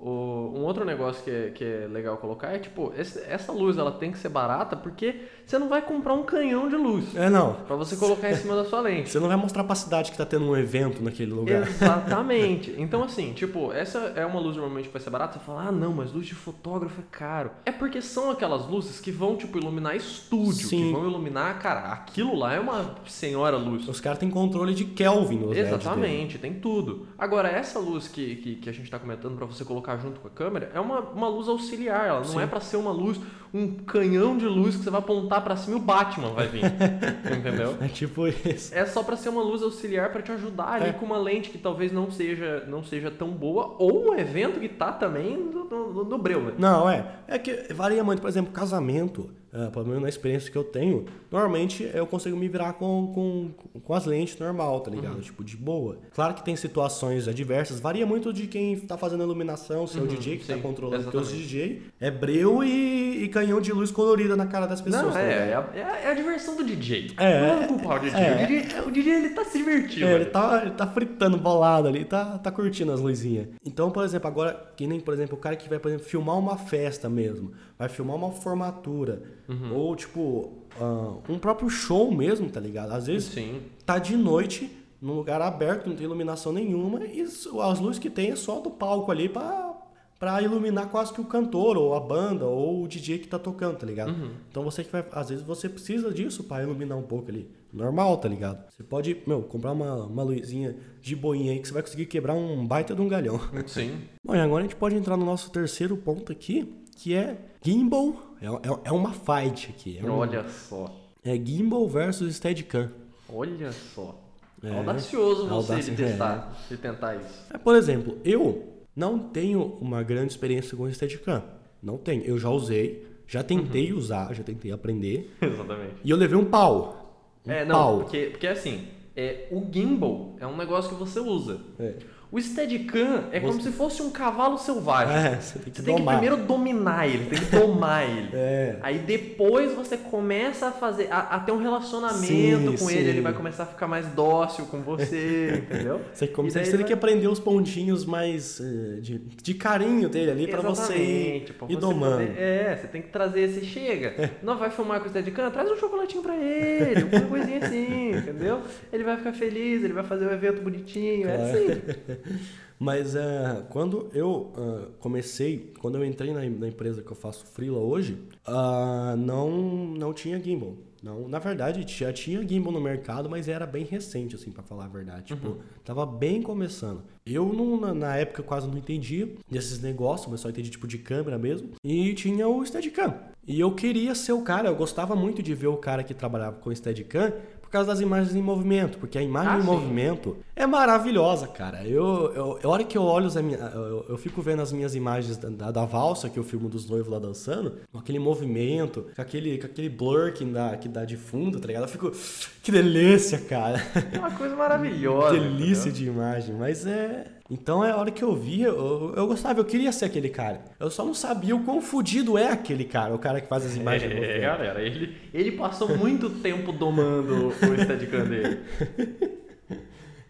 [SPEAKER 2] o- um outro negócio que é, que é legal colocar é, tipo, esse- essa luz ela tem que ser barata porque você não vai comprar um canhão de luz
[SPEAKER 1] É, não.
[SPEAKER 2] pra você colocar em cima da sua lente.
[SPEAKER 1] Você não vai mostrar pra cidade que tá tendo um evento naquele lugar.
[SPEAKER 2] Exatamente. Então, assim, tipo, essa é uma luz normalmente que vai ser barata. Você fala, ah, não, mas luz de fotógrafo é caro. É porque são aquelas luzes que vão, tipo, iluminar estúdio, que
[SPEAKER 1] Sim.
[SPEAKER 2] vão iluminar, cara, aquilo lá é uma senhora luz.
[SPEAKER 1] Os caras têm controle de Kelvin nos.
[SPEAKER 2] Exatamente, tem tudo. Agora, essa luz que, que, que a gente tá comentando pra você colocar junto com a câmera é uma, uma luz auxiliar. Ela não
[SPEAKER 1] Sim.
[SPEAKER 2] é pra ser uma luz, um canhão de luz que você vai apontar pra cima e o Batman vai vir. entendeu?
[SPEAKER 1] É tipo isso.
[SPEAKER 2] É só pra ser uma luz auxiliar pra te ajudar ali
[SPEAKER 1] É.
[SPEAKER 2] com uma lente que talvez não seja, não seja tão boa, ou um evento que tá também no, no, no breu, né?
[SPEAKER 1] Não, é. É que varia muito. Por exemplo, casamento, ah, pelo menos na experiência que eu tenho, normalmente eu consigo me virar com, com, com as lentes normal, tá ligado? Tipo, de boa. Claro que tem situações adversas, varia muito de quem tá fazendo a iluminação, se é o DJ que tá
[SPEAKER 2] sim,
[SPEAKER 1] controlando, porque os. DJ é breu e, e canhão de luz colorida na cara das pessoas.
[SPEAKER 2] Não,
[SPEAKER 1] tá
[SPEAKER 2] é, é, a, é a- é a diversão do DJ.
[SPEAKER 1] É,
[SPEAKER 2] não culpar o DJ.
[SPEAKER 1] é.
[SPEAKER 2] O DJ. O DJ ele tá se divertindo.
[SPEAKER 1] É, ele tá, ele tá fritando bolado ali, tá, tá curtindo as luzinhas. Então, por exemplo, agora, que nem, por exemplo, o cara que vai, por exemplo, filmar uma festa mesmo, vai filmar uma formatura,
[SPEAKER 2] Uhum.
[SPEAKER 1] ou tipo, ah, um próprio show mesmo, tá ligado? Às vezes
[SPEAKER 2] Sim.
[SPEAKER 1] tá de noite, num lugar aberto, não tem iluminação nenhuma, e as luzes que tem é só do palco ali pra, pra iluminar quase que o cantor, ou a banda, ou o DJ que tá tocando, tá ligado?
[SPEAKER 2] Uhum.
[SPEAKER 1] Então você que vai. Às vezes você precisa disso pra iluminar um pouco ali. Normal, tá ligado? Você pode, meu, comprar uma, uma luzinha de boinha aí que você vai conseguir quebrar um baita de um galhão.
[SPEAKER 2] Sim.
[SPEAKER 1] Bom, e agora a gente pode entrar no nosso terceiro ponto aqui, que é gimbal. É, é, é uma fight aqui. É, um-
[SPEAKER 2] Olha só.
[SPEAKER 1] é gimbal versus Steadicam.
[SPEAKER 2] Olha só.
[SPEAKER 1] É.
[SPEAKER 2] Audacioso você
[SPEAKER 1] Audácia-
[SPEAKER 2] de testar, de tentar isso.
[SPEAKER 1] É, por exemplo, eu não tenho uma grande experiência com Steadicam. Não tenho. Eu já usei, já tentei
[SPEAKER 2] Uhum.
[SPEAKER 1] usar, já tentei aprender.
[SPEAKER 2] Exatamente.
[SPEAKER 1] E eu levei um pau. Um
[SPEAKER 2] É, não,
[SPEAKER 1] pau.
[SPEAKER 2] porque, porque assim, é, o gimbal é um negócio que você usa.
[SPEAKER 1] É.
[SPEAKER 2] O Steadicam é como se fosse um cavalo selvagem.
[SPEAKER 1] É, você tem que
[SPEAKER 2] Você tem que primeiro dominar ele, tem que domar ele.
[SPEAKER 1] É.
[SPEAKER 2] Aí depois você começa a fazer, a, a ter um relacionamento
[SPEAKER 1] Sim,
[SPEAKER 2] com
[SPEAKER 1] sim.
[SPEAKER 2] ele, ele vai começar a ficar mais dócil com você, entendeu?
[SPEAKER 1] Você, como você, você tem
[SPEAKER 2] vai-
[SPEAKER 1] que aprender os pontinhos mais eh, de, de carinho dele ali pra você ir,
[SPEAKER 2] pra
[SPEAKER 1] ir
[SPEAKER 2] você
[SPEAKER 1] domando.
[SPEAKER 2] poder- é, você tem que trazer esse chega. Não vai filmar com o Steadicam, traz um chocolatinho pra ele, uma coisinha assim, entendeu? Ele vai ficar feliz, ele vai fazer o evento bonitinho, é
[SPEAKER 1] Claro.
[SPEAKER 2] assim.
[SPEAKER 1] Mas eh, quando eu ah, comecei, quando eu entrei na, na empresa que eu faço freela hoje, ah, não, não tinha gimbal. Não, na verdade, já tinha gimbal no mercado, mas era bem recente, assim, pra falar a verdade. Tipo, tava bem começando. Eu, não, na, na época, quase não entendia desses negócios, mas só entendi, tipo, de câmera mesmo. E tinha o Steadicam. E eu queria ser o cara, eu gostava muito de ver o cara que trabalhava com Steadicam por causa das imagens em movimento, porque a imagem
[SPEAKER 2] Ah,
[SPEAKER 1] em
[SPEAKER 2] sim.
[SPEAKER 1] movimento é maravilhosa, cara. Eu, eu, a hora que eu olho, as minha, eu, eu fico vendo as minhas imagens da, da, da valsa, que eu filmo dos noivos lá dançando, com aquele movimento, com aquele, com aquele blur que dá, que dá de fundo, tá ligado? Eu fico, que delícia, cara.
[SPEAKER 2] É uma coisa maravilhosa.
[SPEAKER 1] delícia
[SPEAKER 2] entendeu?
[SPEAKER 1] de imagem, mas é... Então é a hora que eu via, eu, eu gostava, eu queria ser aquele cara. Eu só não sabia o quão fudido é aquele cara, o cara que faz as imagens
[SPEAKER 2] É,
[SPEAKER 1] movimento.
[SPEAKER 2] galera, ele, ele passou muito tempo domando o Steadicam dele.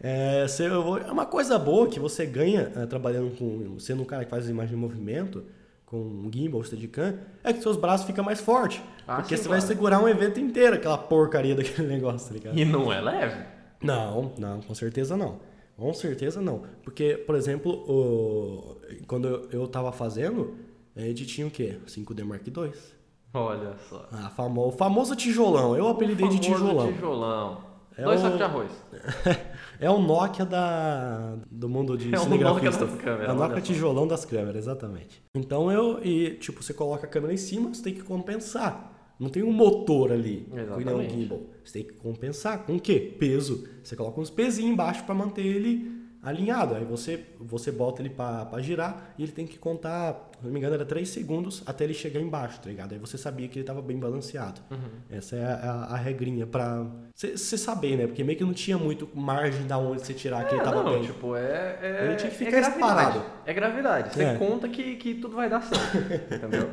[SPEAKER 1] É, você- é uma coisa boa que você ganha é, trabalhando com. sendo um cara que faz imagem em movimento, com um gimbal, steadicam, é que seus braços ficam mais fortes.
[SPEAKER 2] Ah,
[SPEAKER 1] porque
[SPEAKER 2] sim,
[SPEAKER 1] você vai
[SPEAKER 2] claro.
[SPEAKER 1] segurar um evento inteiro, aquela porcaria daquele negócio, tá ligado?
[SPEAKER 2] E não é leve.
[SPEAKER 1] Não, não, com certeza não. Com certeza não. Porque, por exemplo, o- quando eu, eu tava fazendo, a gente tinha o quê? 5D Mark II.
[SPEAKER 2] Olha só.
[SPEAKER 1] Ah, famo, o famoso tijolão. Eu apelidei
[SPEAKER 2] O
[SPEAKER 1] de tijolão.
[SPEAKER 2] tijolão.
[SPEAKER 1] É
[SPEAKER 2] Dois
[SPEAKER 1] o-
[SPEAKER 2] sacos de arroz.
[SPEAKER 1] é o Nokia da, do mundo de
[SPEAKER 2] É o
[SPEAKER 1] cinegrafista.
[SPEAKER 2] Nokia das câmeras,
[SPEAKER 1] É o Nokia tijolão das câmeras, exatamente. Então eu, e tipo, você coloca a câmera em cima, você tem que compensar. Não tem um motor ali, que nem um
[SPEAKER 2] Exatamente.
[SPEAKER 1] gimbal. Você tem que compensar com o quê? Peso. Você coloca uns pezinhos embaixo para manter ele alinhado. Aí você, você bota ele para girar e ele tem que contar, se não me engano, era 3 segundos até ele chegar embaixo, tá ligado? Aí você sabia que ele tava bem balanceado.
[SPEAKER 2] Uhum.
[SPEAKER 1] Essa é a, a- regrinha pra você saber, né? Porque meio que não tinha muito margem da onde você tirar que ele
[SPEAKER 2] É,
[SPEAKER 1] tava
[SPEAKER 2] não,
[SPEAKER 1] bem.
[SPEAKER 2] tipo, é, é,
[SPEAKER 1] Ele tinha que
[SPEAKER 2] é
[SPEAKER 1] ficar
[SPEAKER 2] gravidade.
[SPEAKER 1] parado.
[SPEAKER 2] É gravidade. Você
[SPEAKER 1] É.
[SPEAKER 2] conta que, que tudo vai dar certo. entendeu?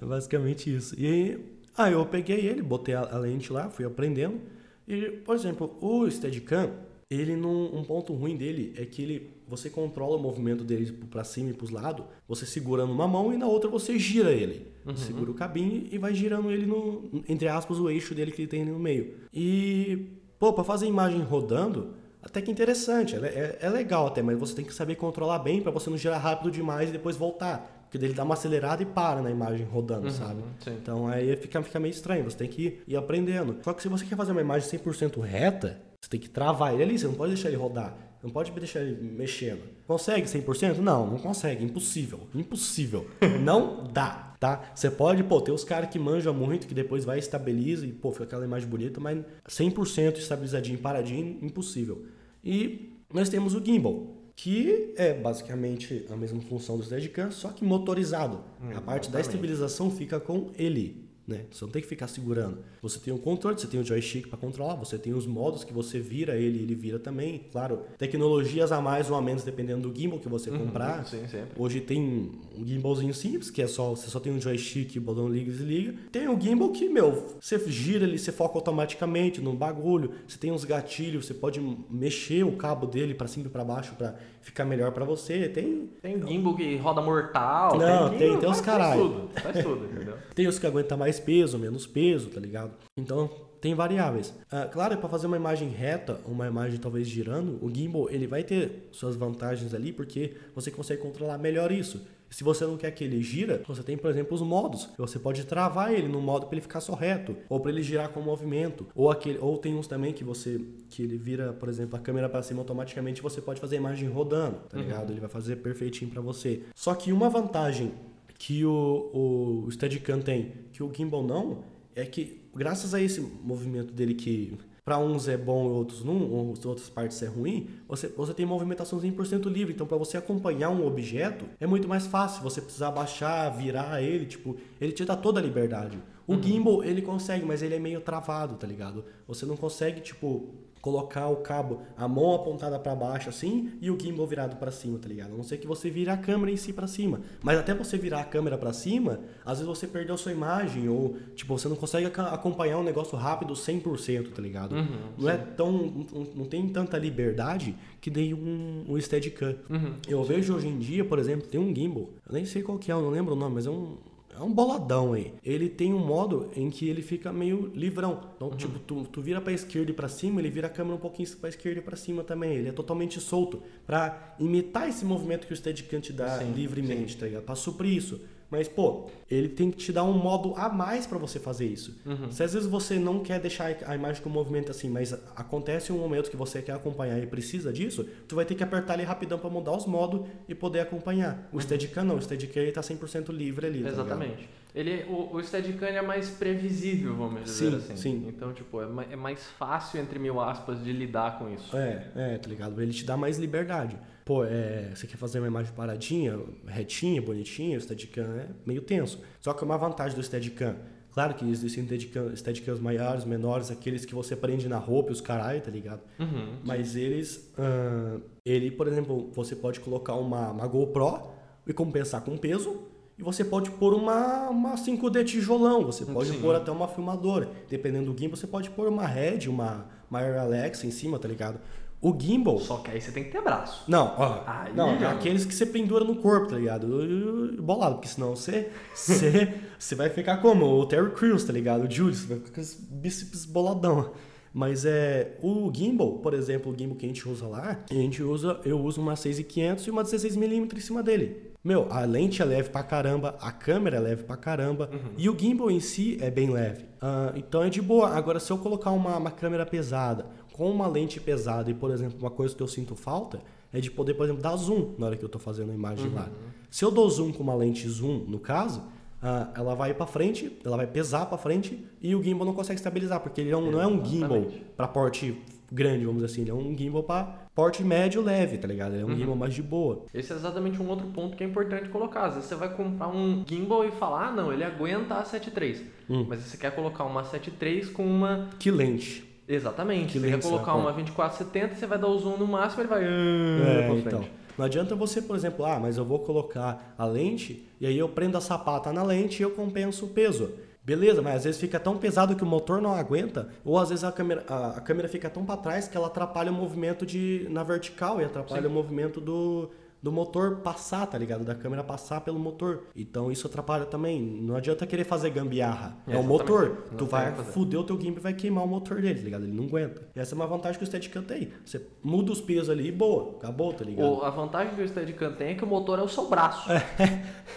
[SPEAKER 1] É basicamente isso. E aí, aí eu peguei ele, botei a, a lente lá, fui aprendendo. E, por exemplo, o Steadicam, ele não, um ponto ruim dele é que ele, você controla o movimento dele para cima e para os lados, você segura numa mão e na outra você gira ele. Você segura o cabinho e vai girando ele no, entre aspas, o eixo dele que ele tem ali no meio. E, pô, para fazer imagem rodando, até que interessante, é, é, é legal até, mas você tem que saber controlar bem para você não girar rápido demais e depois voltar. Porque daí ele dá uma acelerada e para na imagem rodando, sabe?
[SPEAKER 2] sim.
[SPEAKER 1] Então aí fica, fica meio estranho, você tem que ir, ir aprendendo. Só que se você quer fazer uma imagem 100% reta, você tem que travar ele ali, você não pode deixar ele rodar. Não pode deixar ele mexendo. Consegue 100%? Não, não consegue. Impossível. Impossível. não dá, tá? Você pode, pô, ter os caras que manjam muito, que depois vai e estabiliza e, pô, fica aquela imagem bonita, mas 100% estabilizadinho, paradinho, impossível. E nós temos o gimbal, que é basicamente a mesma função do Steadicam, só que motorizado. a parte da
[SPEAKER 2] exatamente.
[SPEAKER 1] estabilização fica com ele. Né? Você não tem que ficar segurando. Você tem o controle, você tem o joystick para controlar, você tem os modos que você vira ele, ele vira também. Claro, tecnologias a mais ou a menos dependendo do gimbal que você comprar.
[SPEAKER 2] Sim, sempre.
[SPEAKER 1] Hoje tem um gimbalzinho simples, que é só você só tem um joystick, o botão liga e desliga. Tem o gimbal que, meu, você gira ele, você foca automaticamente no bagulho. Você tem uns gatilhos, você pode mexer o cabo dele para cima e para baixo para ficar melhor para você. Tem
[SPEAKER 2] Tem gimbal que roda mortal.
[SPEAKER 1] Não,
[SPEAKER 2] tem,
[SPEAKER 1] tem- tem uns
[SPEAKER 2] faz-
[SPEAKER 1] caralho.
[SPEAKER 2] Faz tudo, faz tudo, entendeu?
[SPEAKER 1] Tem os que aguentam mais peso, menos peso, tá ligado? Então tem variáveis. Ah, claro, para fazer uma imagem reta, uma imagem talvez girando, o gimbal ele vai ter suas vantagens ali porque você consegue controlar melhor isso. Se você não quer que ele gira, você tem, por exemplo, os modos. Você pode travar ele no modo para ele ficar só reto, ou para ele girar com movimento, ou aquele, ou tem uns também que você que ele vira, por exemplo, a câmera para cima automaticamente, você pode fazer a imagem rodando, tá ligado? Ele vai fazer perfeitinho para você. Só que uma vantagem que o, o Steadicam tem, que o gimbal não, é que graças a esse movimento dele que para uns é bom e outros não, ou as outras partes é ruim, você, você tem movimentação 100% livre. Então, para você acompanhar um objeto, é muito mais fácil. Você precisar abaixar, virar ele, tipo, ele te dá toda a liberdade. O gimbal, ele consegue, mas ele é meio travado, tá ligado? Você não consegue, tipo, colocar o cabo, a mão apontada para baixo assim e o gimbal virado para cima, tá ligado? A não ser que você vire a câmera em si para cima. Mas até você virar a câmera para cima, às vezes você perdeu a sua imagem ou tipo, você não consegue acompanhar um negócio rápido 100%, tá ligado? Uhum, não é sim. é tão não, não, tem tanta liberdade que nem um, um Steadicam. Uhum, eu sim. vejo hoje em dia, por exemplo, tem um gimbal, eu nem sei qual que é, eu não lembro o nome, mas é um é um boladão aí. Ele tem um modo em que ele fica meio livrão. Então, uhum. tipo, tu, tu vira pra esquerda e pra cima, ele vira a câmera um pouquinho pra esquerda e pra cima também. Ele é totalmente solto. para imitar esse movimento que o Steadicam te dá sim, livremente, sim. tá ligado? Pra suprir isso. Mas, pô, ele tem que te dar um modo a mais para você fazer isso. Uhum. Se às vezes você não quer deixar a imagem com o movimento assim, mas acontece um momento que você quer acompanhar e precisa disso, tu vai ter que apertar ali rapidão para mudar os modos e poder acompanhar. O uhum. Steadicam não, o Steadicam ele tá 100% livre ali. Tá
[SPEAKER 2] Exatamente. Tá ele, o, o Steadicam é mais previsível, vamos dizer
[SPEAKER 1] sim,
[SPEAKER 2] assim.
[SPEAKER 1] Sim.
[SPEAKER 2] Então, tipo, é, é mais fácil, entre mil aspas, de lidar com isso.
[SPEAKER 1] É, é, tá ligado? Ele te dá mais liberdade pô, é, você quer fazer uma imagem paradinha, retinha, bonitinha, o Steadicam é meio tenso. Só que uma vantagem do Steadicam, claro que existem Steadicam, Steadicams maiores, menores, aqueles que você prende na roupa e os caralho, tá ligado? Uhum, Mas eles, uh, ele, por exemplo, você pode colocar uma, uma GoPro e compensar com peso, e você pode pôr uma, uma 5D tijolão, você pode Sim. pôr até uma filmadora. Dependendo do gimbal, você pode pôr uma Red, uma Maior Alexa em cima, tá ligado? O gimbal.
[SPEAKER 2] Só que aí você tem que ter braço.
[SPEAKER 1] Não, ó. Aí, não, é aqueles que você pendura no corpo, tá ligado? Bolado, porque senão você. Você, você vai ficar como? O Terry Crews, tá ligado? O Julius, vai ficar com os bíceps boladão. Mas é. O gimbal, por exemplo, o gimbal que a gente usa lá, a gente usa. Eu uso uma 6500 e uma 16mm em cima dele. Meu, a lente é leve pra caramba, a câmera é leve pra caramba uhum. e o gimbal em si é bem leve. Uh, então é de boa. Agora, se eu colocar uma, uma câmera pesada, com uma lente pesada e, por exemplo, uma coisa que eu sinto falta é de poder, por exemplo, dar zoom na hora que eu estou fazendo a imagem uhum. lá. Se eu dou zoom com uma lente zoom, no caso, uh, ela vai para frente, ela vai pesar para frente e o gimbal não consegue estabilizar, porque ele não, não é um gimbal para porte grande, vamos dizer assim, ele é um gimbal para porte médio leve, tá ligado? Ele é um uhum. gimbal mais de boa.
[SPEAKER 2] Esse é exatamente um outro ponto que é importante colocar. Às vezes você vai comprar um gimbal e falar, ah, não, ele aguenta a 7.3. Hum. Mas você quer colocar uma 7.3 com uma...
[SPEAKER 1] Que lente?
[SPEAKER 2] Exatamente. Que você quer colocar uma 2470, você vai dar o zoom no máximo, ele vai. É,
[SPEAKER 1] então. Não adianta você, por exemplo, ah, mas eu vou colocar a lente e aí eu prendo a sapata na lente e eu compenso o peso. Beleza, mas às vezes fica tão pesado que o motor não aguenta, ou às vezes a câmera, a, a câmera fica tão para trás que ela atrapalha o movimento de, na vertical e atrapalha Sim. o movimento do, do motor passar, tá ligado? Da câmera passar pelo motor. Então isso atrapalha também. Não adianta querer fazer gambiarra. É, é o motor. Não tu vai fuder o teu gimbal e vai queimar o motor dele, tá ligado? Ele não aguenta. E essa é uma vantagem que o Steadicam tem. Você muda os pesos ali e boa, acabou, tá ligado?
[SPEAKER 2] a vantagem que o Steadicam tem é que o motor é o seu braço.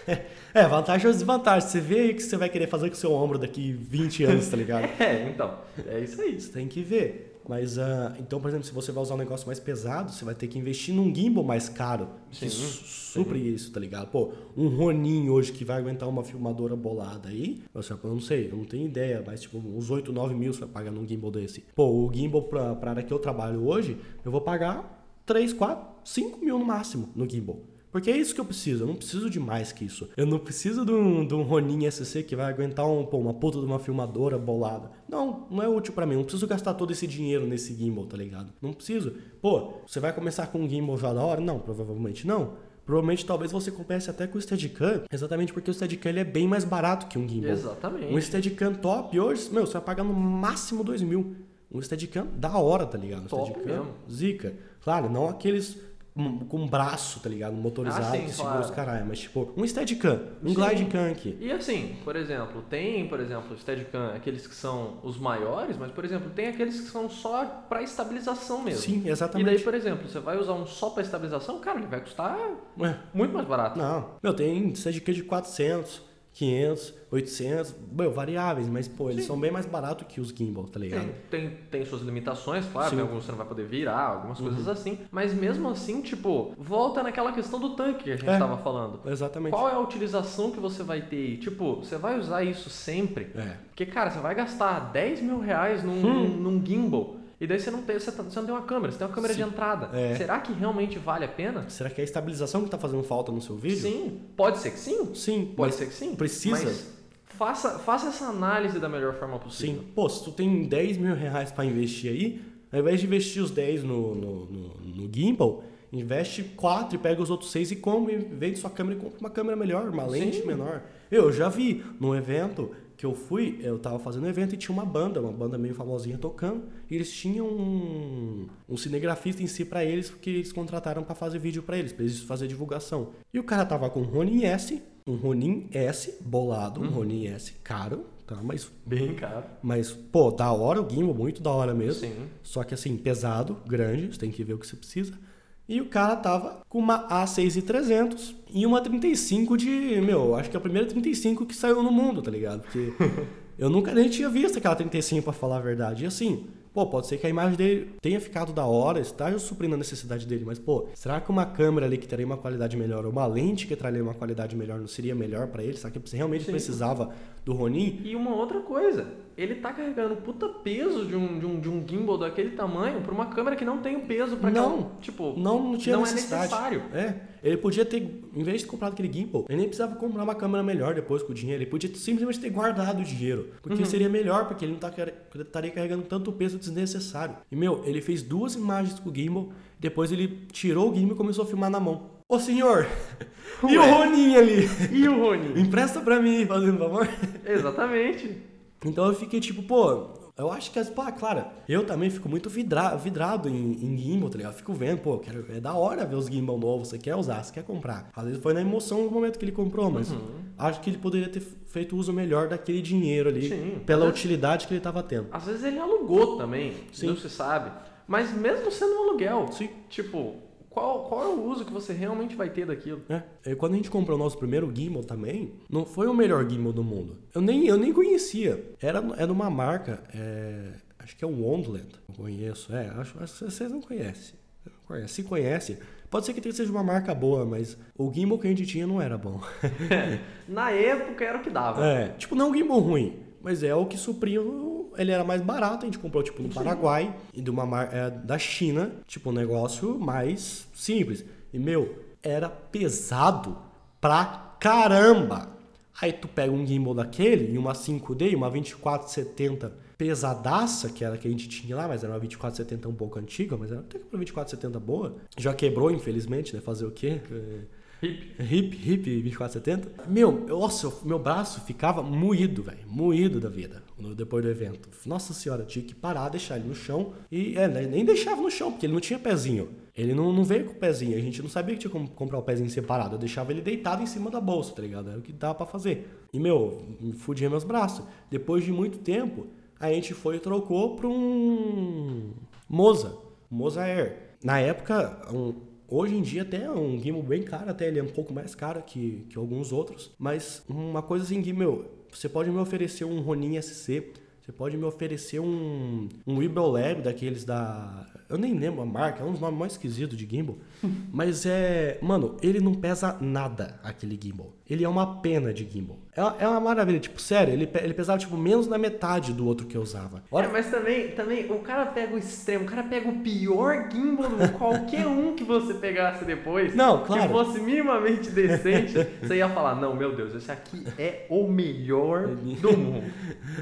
[SPEAKER 1] É, é vantagem ou desvantagem. Você vê o que você vai querer fazer com o seu ombro daqui 20 anos, tá ligado?
[SPEAKER 2] é, então. É isso aí.
[SPEAKER 1] Você tem que ver. Mas, uh, então, por exemplo, se você vai usar um negócio mais pesado, você vai ter que investir num gimbal mais caro. Sim, que supre sim. isso, tá ligado? Pô, um Ronin hoje que vai aguentar uma filmadora bolada aí, eu não sei, eu não tenho ideia, mas tipo, uns 8, 9 mil você vai pagar num gimbal desse. Pô, o gimbal pra, pra área que eu trabalho hoje, eu vou pagar 3, 4, 5 mil no máximo no gimbal. Porque é isso que eu preciso, eu não preciso de mais que isso. Eu não preciso de um, de um Ronin SC que vai aguentar um, pô, uma puta de uma filmadora bolada. Não, não é útil para mim. Não preciso gastar todo esse dinheiro nesse gimbal, tá ligado? Não preciso. Pô, você vai começar com um gimbal já da hora? Não, provavelmente não. Provavelmente talvez você comece até com o Steadicam, exatamente porque o Steadicam ele é bem mais barato que um gimbal.
[SPEAKER 2] Exatamente.
[SPEAKER 1] Um Steadicam top hoje, meu, você vai pagar no máximo 2 mil. Um Steadicam da hora, tá ligado? Um
[SPEAKER 2] top Steadicam, mesmo.
[SPEAKER 1] zica. Claro, não aqueles com um braço, tá ligado? Motorizado, ah, sim, que segura claro. os caralho. Mas, tipo, um Steadicam, um sim. Glidecam aqui.
[SPEAKER 2] E assim, por exemplo, tem, por exemplo, Steadicam, aqueles que são os maiores, mas, por exemplo, tem aqueles que são só para estabilização mesmo.
[SPEAKER 1] Sim, exatamente.
[SPEAKER 2] E daí, por exemplo, você vai usar um só para estabilização, cara, ele vai custar muito mais barato.
[SPEAKER 1] Não. Meu, tem Steadicam de 400, 500, 800, meu, variáveis, mas pô, eles Sim. são bem mais baratos que os gimbal, tá ligado?
[SPEAKER 2] Tem, tem, tem suas limitações, claro, tem alguns você não vai poder virar, algumas uhum. coisas assim, mas mesmo assim, tipo, volta naquela questão do tanque que a gente é, estava falando.
[SPEAKER 1] Exatamente.
[SPEAKER 2] Qual é a utilização que você vai ter? Tipo, você vai usar isso sempre? É. Porque, cara, você vai gastar 10 mil reais num, hum. num gimbal e daí você não tem, você, tá, você não tem uma câmera, você tem uma câmera Sim. de entrada. É. Será que realmente vale a pena?
[SPEAKER 1] Será que é a estabilização que está fazendo falta no seu vídeo?
[SPEAKER 2] Sim, pode ser que sim.
[SPEAKER 1] Sim,
[SPEAKER 2] pode ser que sim.
[SPEAKER 1] Precisa.
[SPEAKER 2] Mas faça, faça essa análise da melhor forma possível.
[SPEAKER 1] Sim. Pô, se tu tem 10 mil reais para investir aí, Ao invés de investir os 10 no, no, no, no gimbal, investe 4 e pega os outros 6 e compra, vende sua câmera e compra uma câmera melhor, uma lente
[SPEAKER 2] Sim.
[SPEAKER 1] menor. Eu já vi num evento que eu fui, eu tava fazendo um evento e tinha uma banda, uma banda meio famosinha tocando, e eles tinham um, um cinegrafista em si pra eles, porque eles contrataram pra fazer vídeo pra eles, pra eles fazer divulgação. E o cara tava com um Ronin S, um Ronin S bolado, um Ronin S caro, tá? Mas
[SPEAKER 2] Bem caro.
[SPEAKER 1] mas, pô, da hora o gimbal, muito da hora mesmo.
[SPEAKER 2] Sim.
[SPEAKER 1] Só que assim, pesado, grande, você tem que ver o que você precisa. E o cara tava com uma A6300 e uma 35 de, meu, acho que é a primeira 35 que saiu no mundo, tá ligado? Porque eu nunca nem tinha visto aquela 35 pra falar a verdade. E assim, pô, pode ser que a imagem dele tenha ficado da hora, esteja suprindo a necessidade dele, mas pô, será que uma câmera ali que traria uma qualidade melhor, ou uma lente que traria uma qualidade melhor, não seria melhor pra ele? Será que você realmente
[SPEAKER 2] Sim.
[SPEAKER 1] precisava do Ronin?
[SPEAKER 2] E uma outra coisa, ele tá carregando puta peso de um, de um, de um gimbal daquele tamanho pra uma câmera que não tem o peso pra
[SPEAKER 1] Não.
[SPEAKER 2] aquela- Tipo,
[SPEAKER 1] Não, não tinha
[SPEAKER 2] não é
[SPEAKER 1] necessidade.
[SPEAKER 2] necessário.
[SPEAKER 1] É, ele podia ter, em vez de comprar aquele gimbal, ele nem precisava comprar uma câmera melhor depois com o dinheiro. Ele podia simplesmente ter guardado o dinheiro. Porque
[SPEAKER 2] Uhum.
[SPEAKER 1] seria melhor, porque ele não tá, estaria carregando tanto peso desnecessário. E, meu, ele fez duas imagens com o gimbal, depois ele tirou o gimbal e começou a filmar na mão. Ô senhor! e o
[SPEAKER 2] Ué.
[SPEAKER 1] Roninho ali?
[SPEAKER 2] E o Rony?
[SPEAKER 1] Empresta pra mim, fazendo favor.
[SPEAKER 2] Exatamente.
[SPEAKER 1] Então eu fiquei tipo, pô, eu acho que, pá, claro, eu também fico muito vidra, vidrado em, em gimbal, tá ligado? Eu fico vendo, pô, quero, é da hora ver os gimbal novos, você quer usar, você quer comprar. Às vezes foi na emoção no momento que ele comprou, mas
[SPEAKER 2] Uhum.
[SPEAKER 1] acho que ele poderia ter feito uso melhor daquele dinheiro ali,
[SPEAKER 2] Sim.
[SPEAKER 1] pela
[SPEAKER 2] Mas-
[SPEAKER 1] utilidade que ele tava tendo.
[SPEAKER 2] Às vezes ele alugou também,
[SPEAKER 1] Sim.
[SPEAKER 2] não se sabe. Mas mesmo sendo um aluguel,
[SPEAKER 1] Sim.
[SPEAKER 2] tipo, qual, qual é o uso que você realmente vai ter daquilo?
[SPEAKER 1] É. E quando a gente comprou o nosso primeiro gimbal também, não foi o melhor gimbal do mundo. Eu nem, eu nem conhecia. Era, era uma marca, é, acho que é o Wondland. Eu conheço, é, acho, acho que vocês não conhecem. Conhece. Se conhece, pode ser que seja uma marca boa, mas o gimbal que a gente tinha não era bom.
[SPEAKER 2] Na época era o que dava.
[SPEAKER 1] É, tipo, não é um gimbal ruim, mas é o que supria. o- Ele era mais barato, a gente comprou, tipo, no Paraguai e de uma mar... é, da China, tipo, um negócio mais simples. E, meu, era pesado pra caramba. Aí tu pega um gimbal daquele e uma 5D e uma 2470 pesadaça, que era a que a gente tinha lá, mas era uma 2470 um pouco antiga, mas era até que uma 2470 boa. Já quebrou, infelizmente, né? Fazer o quê? É,
[SPEAKER 2] Hip.
[SPEAKER 1] Hip, hip 2470. Meu, eu- nossa, eu- meu braço ficava moído, velho. Moído da vida. Depois do evento. Nossa senhora, tinha que parar, deixar ele no chão. E é, né, nem deixava no chão, porque ele não tinha pezinho. Ele não, não veio com o pezinho. A gente não sabia que tinha como comprar o pezinho separado. Eu deixava ele deitado em cima da bolsa, tá ligado? Era o que dava pra fazer. E, meu, me fudia meus braços. Depois de muito tempo, a gente foi e trocou pra um Moza. Moza Air. Na época, um, Hoje em dia até é um gimbal bem caro, até ele é um pouco mais caro que, que alguns outros. Mas uma coisa assim, meu, você pode me oferecer um Ronin SC, você pode me oferecer um, um Weeble Lab daqueles da... Eu nem lembro a marca, é um dos nomes mais esquisitos de gimbal. Mas é... Mano, ele não pesa nada, aquele gimbal. Ele é uma pena de gimbal. É, é uma maravilha, tipo, sério, ele, ele pesava, tipo, menos da metade do outro que eu usava.
[SPEAKER 2] É, mas também, também, o cara pega o extremo, o cara pega o pior gimbal qualquer um que você pegasse depois.
[SPEAKER 1] Não, claro.
[SPEAKER 2] Que fosse minimamente decente, você ia falar, não, meu Deus, esse aqui é o melhor do mundo.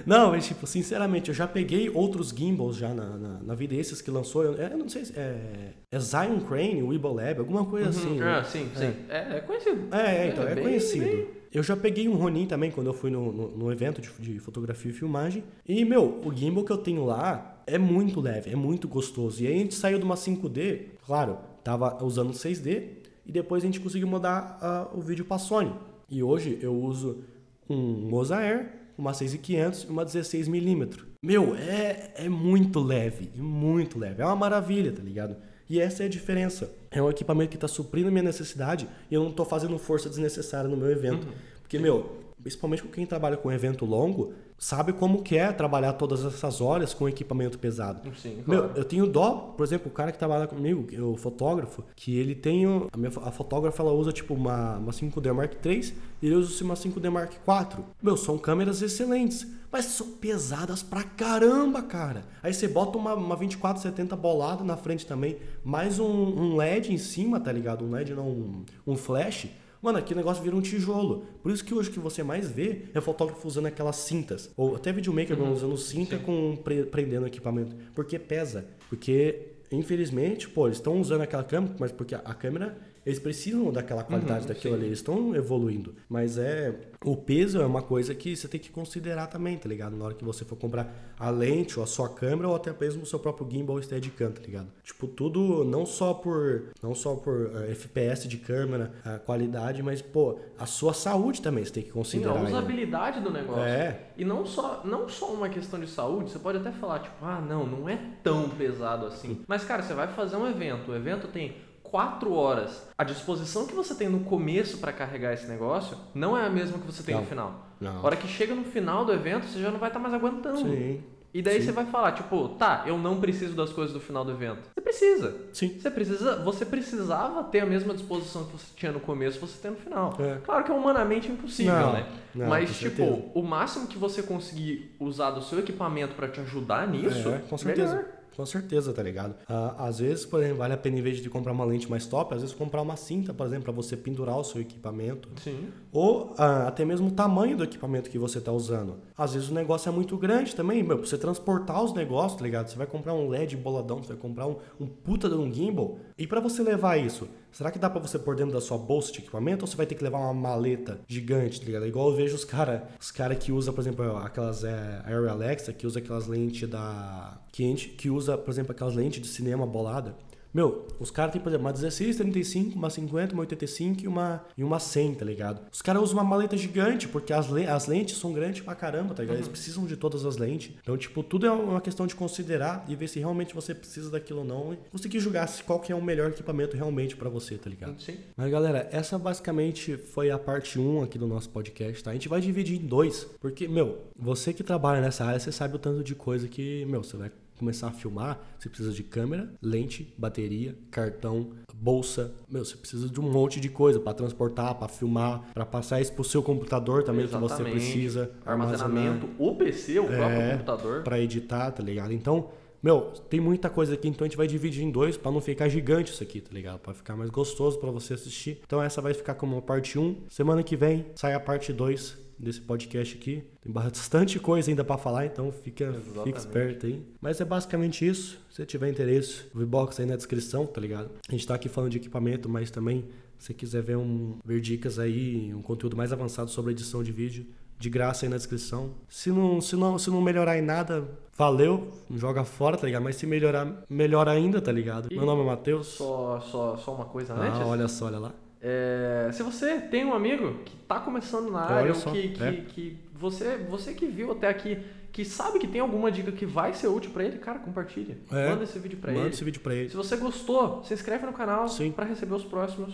[SPEAKER 1] Não, mas tipo, sinceramente, eu já peguei outros gimbals já na, na, na vida, esses que lançou, eu, eu não sei se é, é Zion Crane, Weeble Lab, alguma coisa assim. né?
[SPEAKER 2] ah, sim, sim. É, é conhecido.
[SPEAKER 1] É, é, então, é,
[SPEAKER 2] bem-
[SPEAKER 1] conhecido.
[SPEAKER 2] bem-
[SPEAKER 1] Eu já peguei um Ronin também quando eu fui no, no, no evento de, de fotografia e filmagem. E, meu, o gimbal que eu tenho lá é muito leve, é muito gostoso. E aí a gente saiu de uma 5D, claro, tava usando 6D, e depois a gente conseguiu mudar ah, o vídeo pra Sony. E hoje eu uso um Moza Air, uma 6500 e uma 16mm. Meu, é, é muito leve, muito leve. É uma maravilha, tá ligado? E essa é a diferença. É um equipamento que está suprindo minha necessidade e eu não estou fazendo força desnecessária no meu evento. Porque, meu, principalmente com quem trabalha com evento longo, sabe como que é trabalhar todas essas horas com equipamento pesado.
[SPEAKER 2] Sim,
[SPEAKER 1] Meu,
[SPEAKER 2] claro.
[SPEAKER 1] eu tenho dó, por exemplo, o cara que trabalha comigo, é o fotógrafo, que ele tem. A, minha, a fotógrafa ela usa tipo uma, uma 5D Mark III e ele usa uma 5D Mark IV. Meu, são câmeras excelentes, mas são pesadas pra caramba, cara. Aí você bota uma, uma 2470 bolada na frente também, mais um, um LED em cima, tá ligado? Um LED não, um, um flash. Mano, aquele negócio vira um tijolo. Por isso que hoje o que você mais vê é fotógrafo usando aquelas cintas. Ou até videomaker uhum. usando cinta Sim. com pre prendendo equipamento. Porque pesa. Porque, infelizmente, pô, eles estão usando aquela câmera, mas porque a câmera eles precisam daquela qualidade uhum, daquilo sim. ali, eles estão evoluindo. Mas é. O peso é uma coisa que você tem que considerar também, tá ligado? Na hora que você for comprar a lente ou a sua câmera ou até mesmo o seu próprio gimbal ou Steadicam, tá ligado? Tipo, tudo não só por não só por uh, eh, FPS de câmera, a qualidade, mas pô, a sua saúde também você tem que considerar. Sim,
[SPEAKER 2] a usabilidade aí. do negócio. É. E não só não só uma questão de saúde, você pode até falar tipo, ah, não, não é tão pesado assim. Mas cara, você vai fazer um evento, o evento tem quatro horas, a disposição que você tem no começo para carregar esse negócio não é a mesma que você tem
[SPEAKER 1] não,
[SPEAKER 2] no final.
[SPEAKER 1] Não.
[SPEAKER 2] A hora que chega no final do evento, você já não vai estar tá mais aguentando.
[SPEAKER 1] Sim.
[SPEAKER 2] E daí
[SPEAKER 1] Sim.
[SPEAKER 2] você vai falar, tipo, tá, eu não preciso das coisas do final do evento. Você precisa.
[SPEAKER 1] Sim.
[SPEAKER 2] Você precisa, você precisava ter a mesma disposição que você tinha no começo, você tem no final.
[SPEAKER 1] É.
[SPEAKER 2] Claro que é humanamente impossível,
[SPEAKER 1] não,
[SPEAKER 2] né?
[SPEAKER 1] Não,
[SPEAKER 2] Mas tipo, o máximo que você conseguir usar do seu equipamento para te ajudar nisso,
[SPEAKER 1] é, com certeza.
[SPEAKER 2] Melhor.
[SPEAKER 1] Com certeza, tá ligado? Ah, às vezes, por exemplo, vale a pena, em vez de comprar uma lente mais top, às vezes comprar uma cinta, por exemplo, para você pendurar o seu equipamento.
[SPEAKER 2] Sim.
[SPEAKER 1] Ou ah, até mesmo o tamanho do equipamento que você está usando. Às vezes o negócio é muito grande também, meu, pra você transportar os negócios, tá ligado? Você vai comprar um LED boladão, você vai comprar um, um puta de um gimbal. E para você levar isso, será que dá para você pôr dentro da sua bolsa de equipamento ou você vai ter que levar uma maleta gigante, tá ligado? Igual eu vejo os caras os cara que usa, por exemplo, aquelas é, Air Alexa, que usa aquelas lentes da que, que usa, por exemplo, aquelas lentes de cinema bolada. Meu, os caras têm, por exemplo, uma 16, 35, uma 50, uma 85 e uma, e uma 100, tá ligado? Os caras usam uma maleta gigante, porque as, le as lentes são grandes pra caramba, tá ligado? Eles uhum. precisam de todas as lentes. Então, tipo, tudo é uma questão de considerar e ver se realmente você precisa daquilo ou não. E conseguir julgar se qual que é o melhor equipamento realmente para você, tá ligado?
[SPEAKER 2] Sim.
[SPEAKER 1] Mas, galera, essa basicamente foi a parte 1 aqui do nosso podcast, tá? A gente vai dividir em dois, porque, meu, você que trabalha nessa área, você sabe o tanto de coisa que, meu, você vai começar a filmar, você precisa de câmera, lente, bateria, cartão, bolsa. Meu, você precisa de um monte de coisa para transportar, para filmar, para passar isso pro seu computador também Exatamente. que você precisa.
[SPEAKER 2] Armazenamento, o PC, o próprio é, computador.
[SPEAKER 1] Para editar, tá ligado? Então, meu, tem muita coisa aqui, então a gente vai dividir em dois para não ficar gigante isso aqui, tá ligado? Para ficar mais gostoso para você assistir. Então essa vai ficar como a parte 1. Semana que vem sai a parte 2 desse podcast aqui. Tem bastante coisa ainda para falar, então fica, fica esperto aí. Mas é basicamente isso. Se tiver interesse, o V-Box aí na descrição, tá ligado? A gente tá aqui falando de equipamento, mas também se quiser ver, um, ver dicas aí, um conteúdo mais avançado sobre edição de vídeo, de graça aí na descrição. Se não, se não, se não melhorar em nada, valeu, joga fora, tá ligado? Mas se melhorar, melhor ainda, tá ligado? E Meu nome é Matheus.
[SPEAKER 2] Só, só, só uma coisa
[SPEAKER 1] ah,
[SPEAKER 2] antes.
[SPEAKER 1] olha só, olha lá.
[SPEAKER 2] É, se você tem um amigo que está começando na área, ou que, que,
[SPEAKER 1] é.
[SPEAKER 2] que, você, você que viu até aqui, que sabe que tem alguma dica que vai ser útil para ele, cara, compartilha.
[SPEAKER 1] É,
[SPEAKER 2] manda esse vídeo para ele.
[SPEAKER 1] Manda esse vídeo para ele.
[SPEAKER 2] Se você gostou, se inscreve no canal para receber os próximos.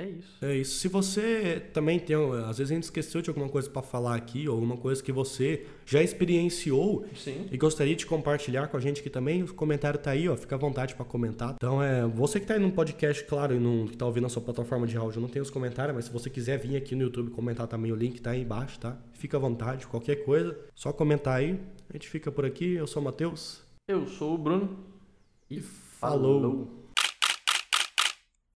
[SPEAKER 2] É isso.
[SPEAKER 1] É isso. Se você também tem, às vezes a gente esqueceu de alguma coisa para falar aqui, ou alguma coisa que você já experienciou
[SPEAKER 2] Sim.
[SPEAKER 1] e gostaria de compartilhar com a gente aqui também, o comentário tá aí, ó, fica à vontade para comentar. Então é, você que tá aí no podcast, claro, e não, que tá ouvindo a sua plataforma de áudio, não tem os comentários, mas se você quiser vir aqui no YouTube comentar também, o link tá aí embaixo, tá? Fica à vontade, qualquer coisa, só comentar aí. A gente fica por aqui. Eu sou o Matheus.
[SPEAKER 2] Eu sou o Bruno.
[SPEAKER 1] E falou. falou.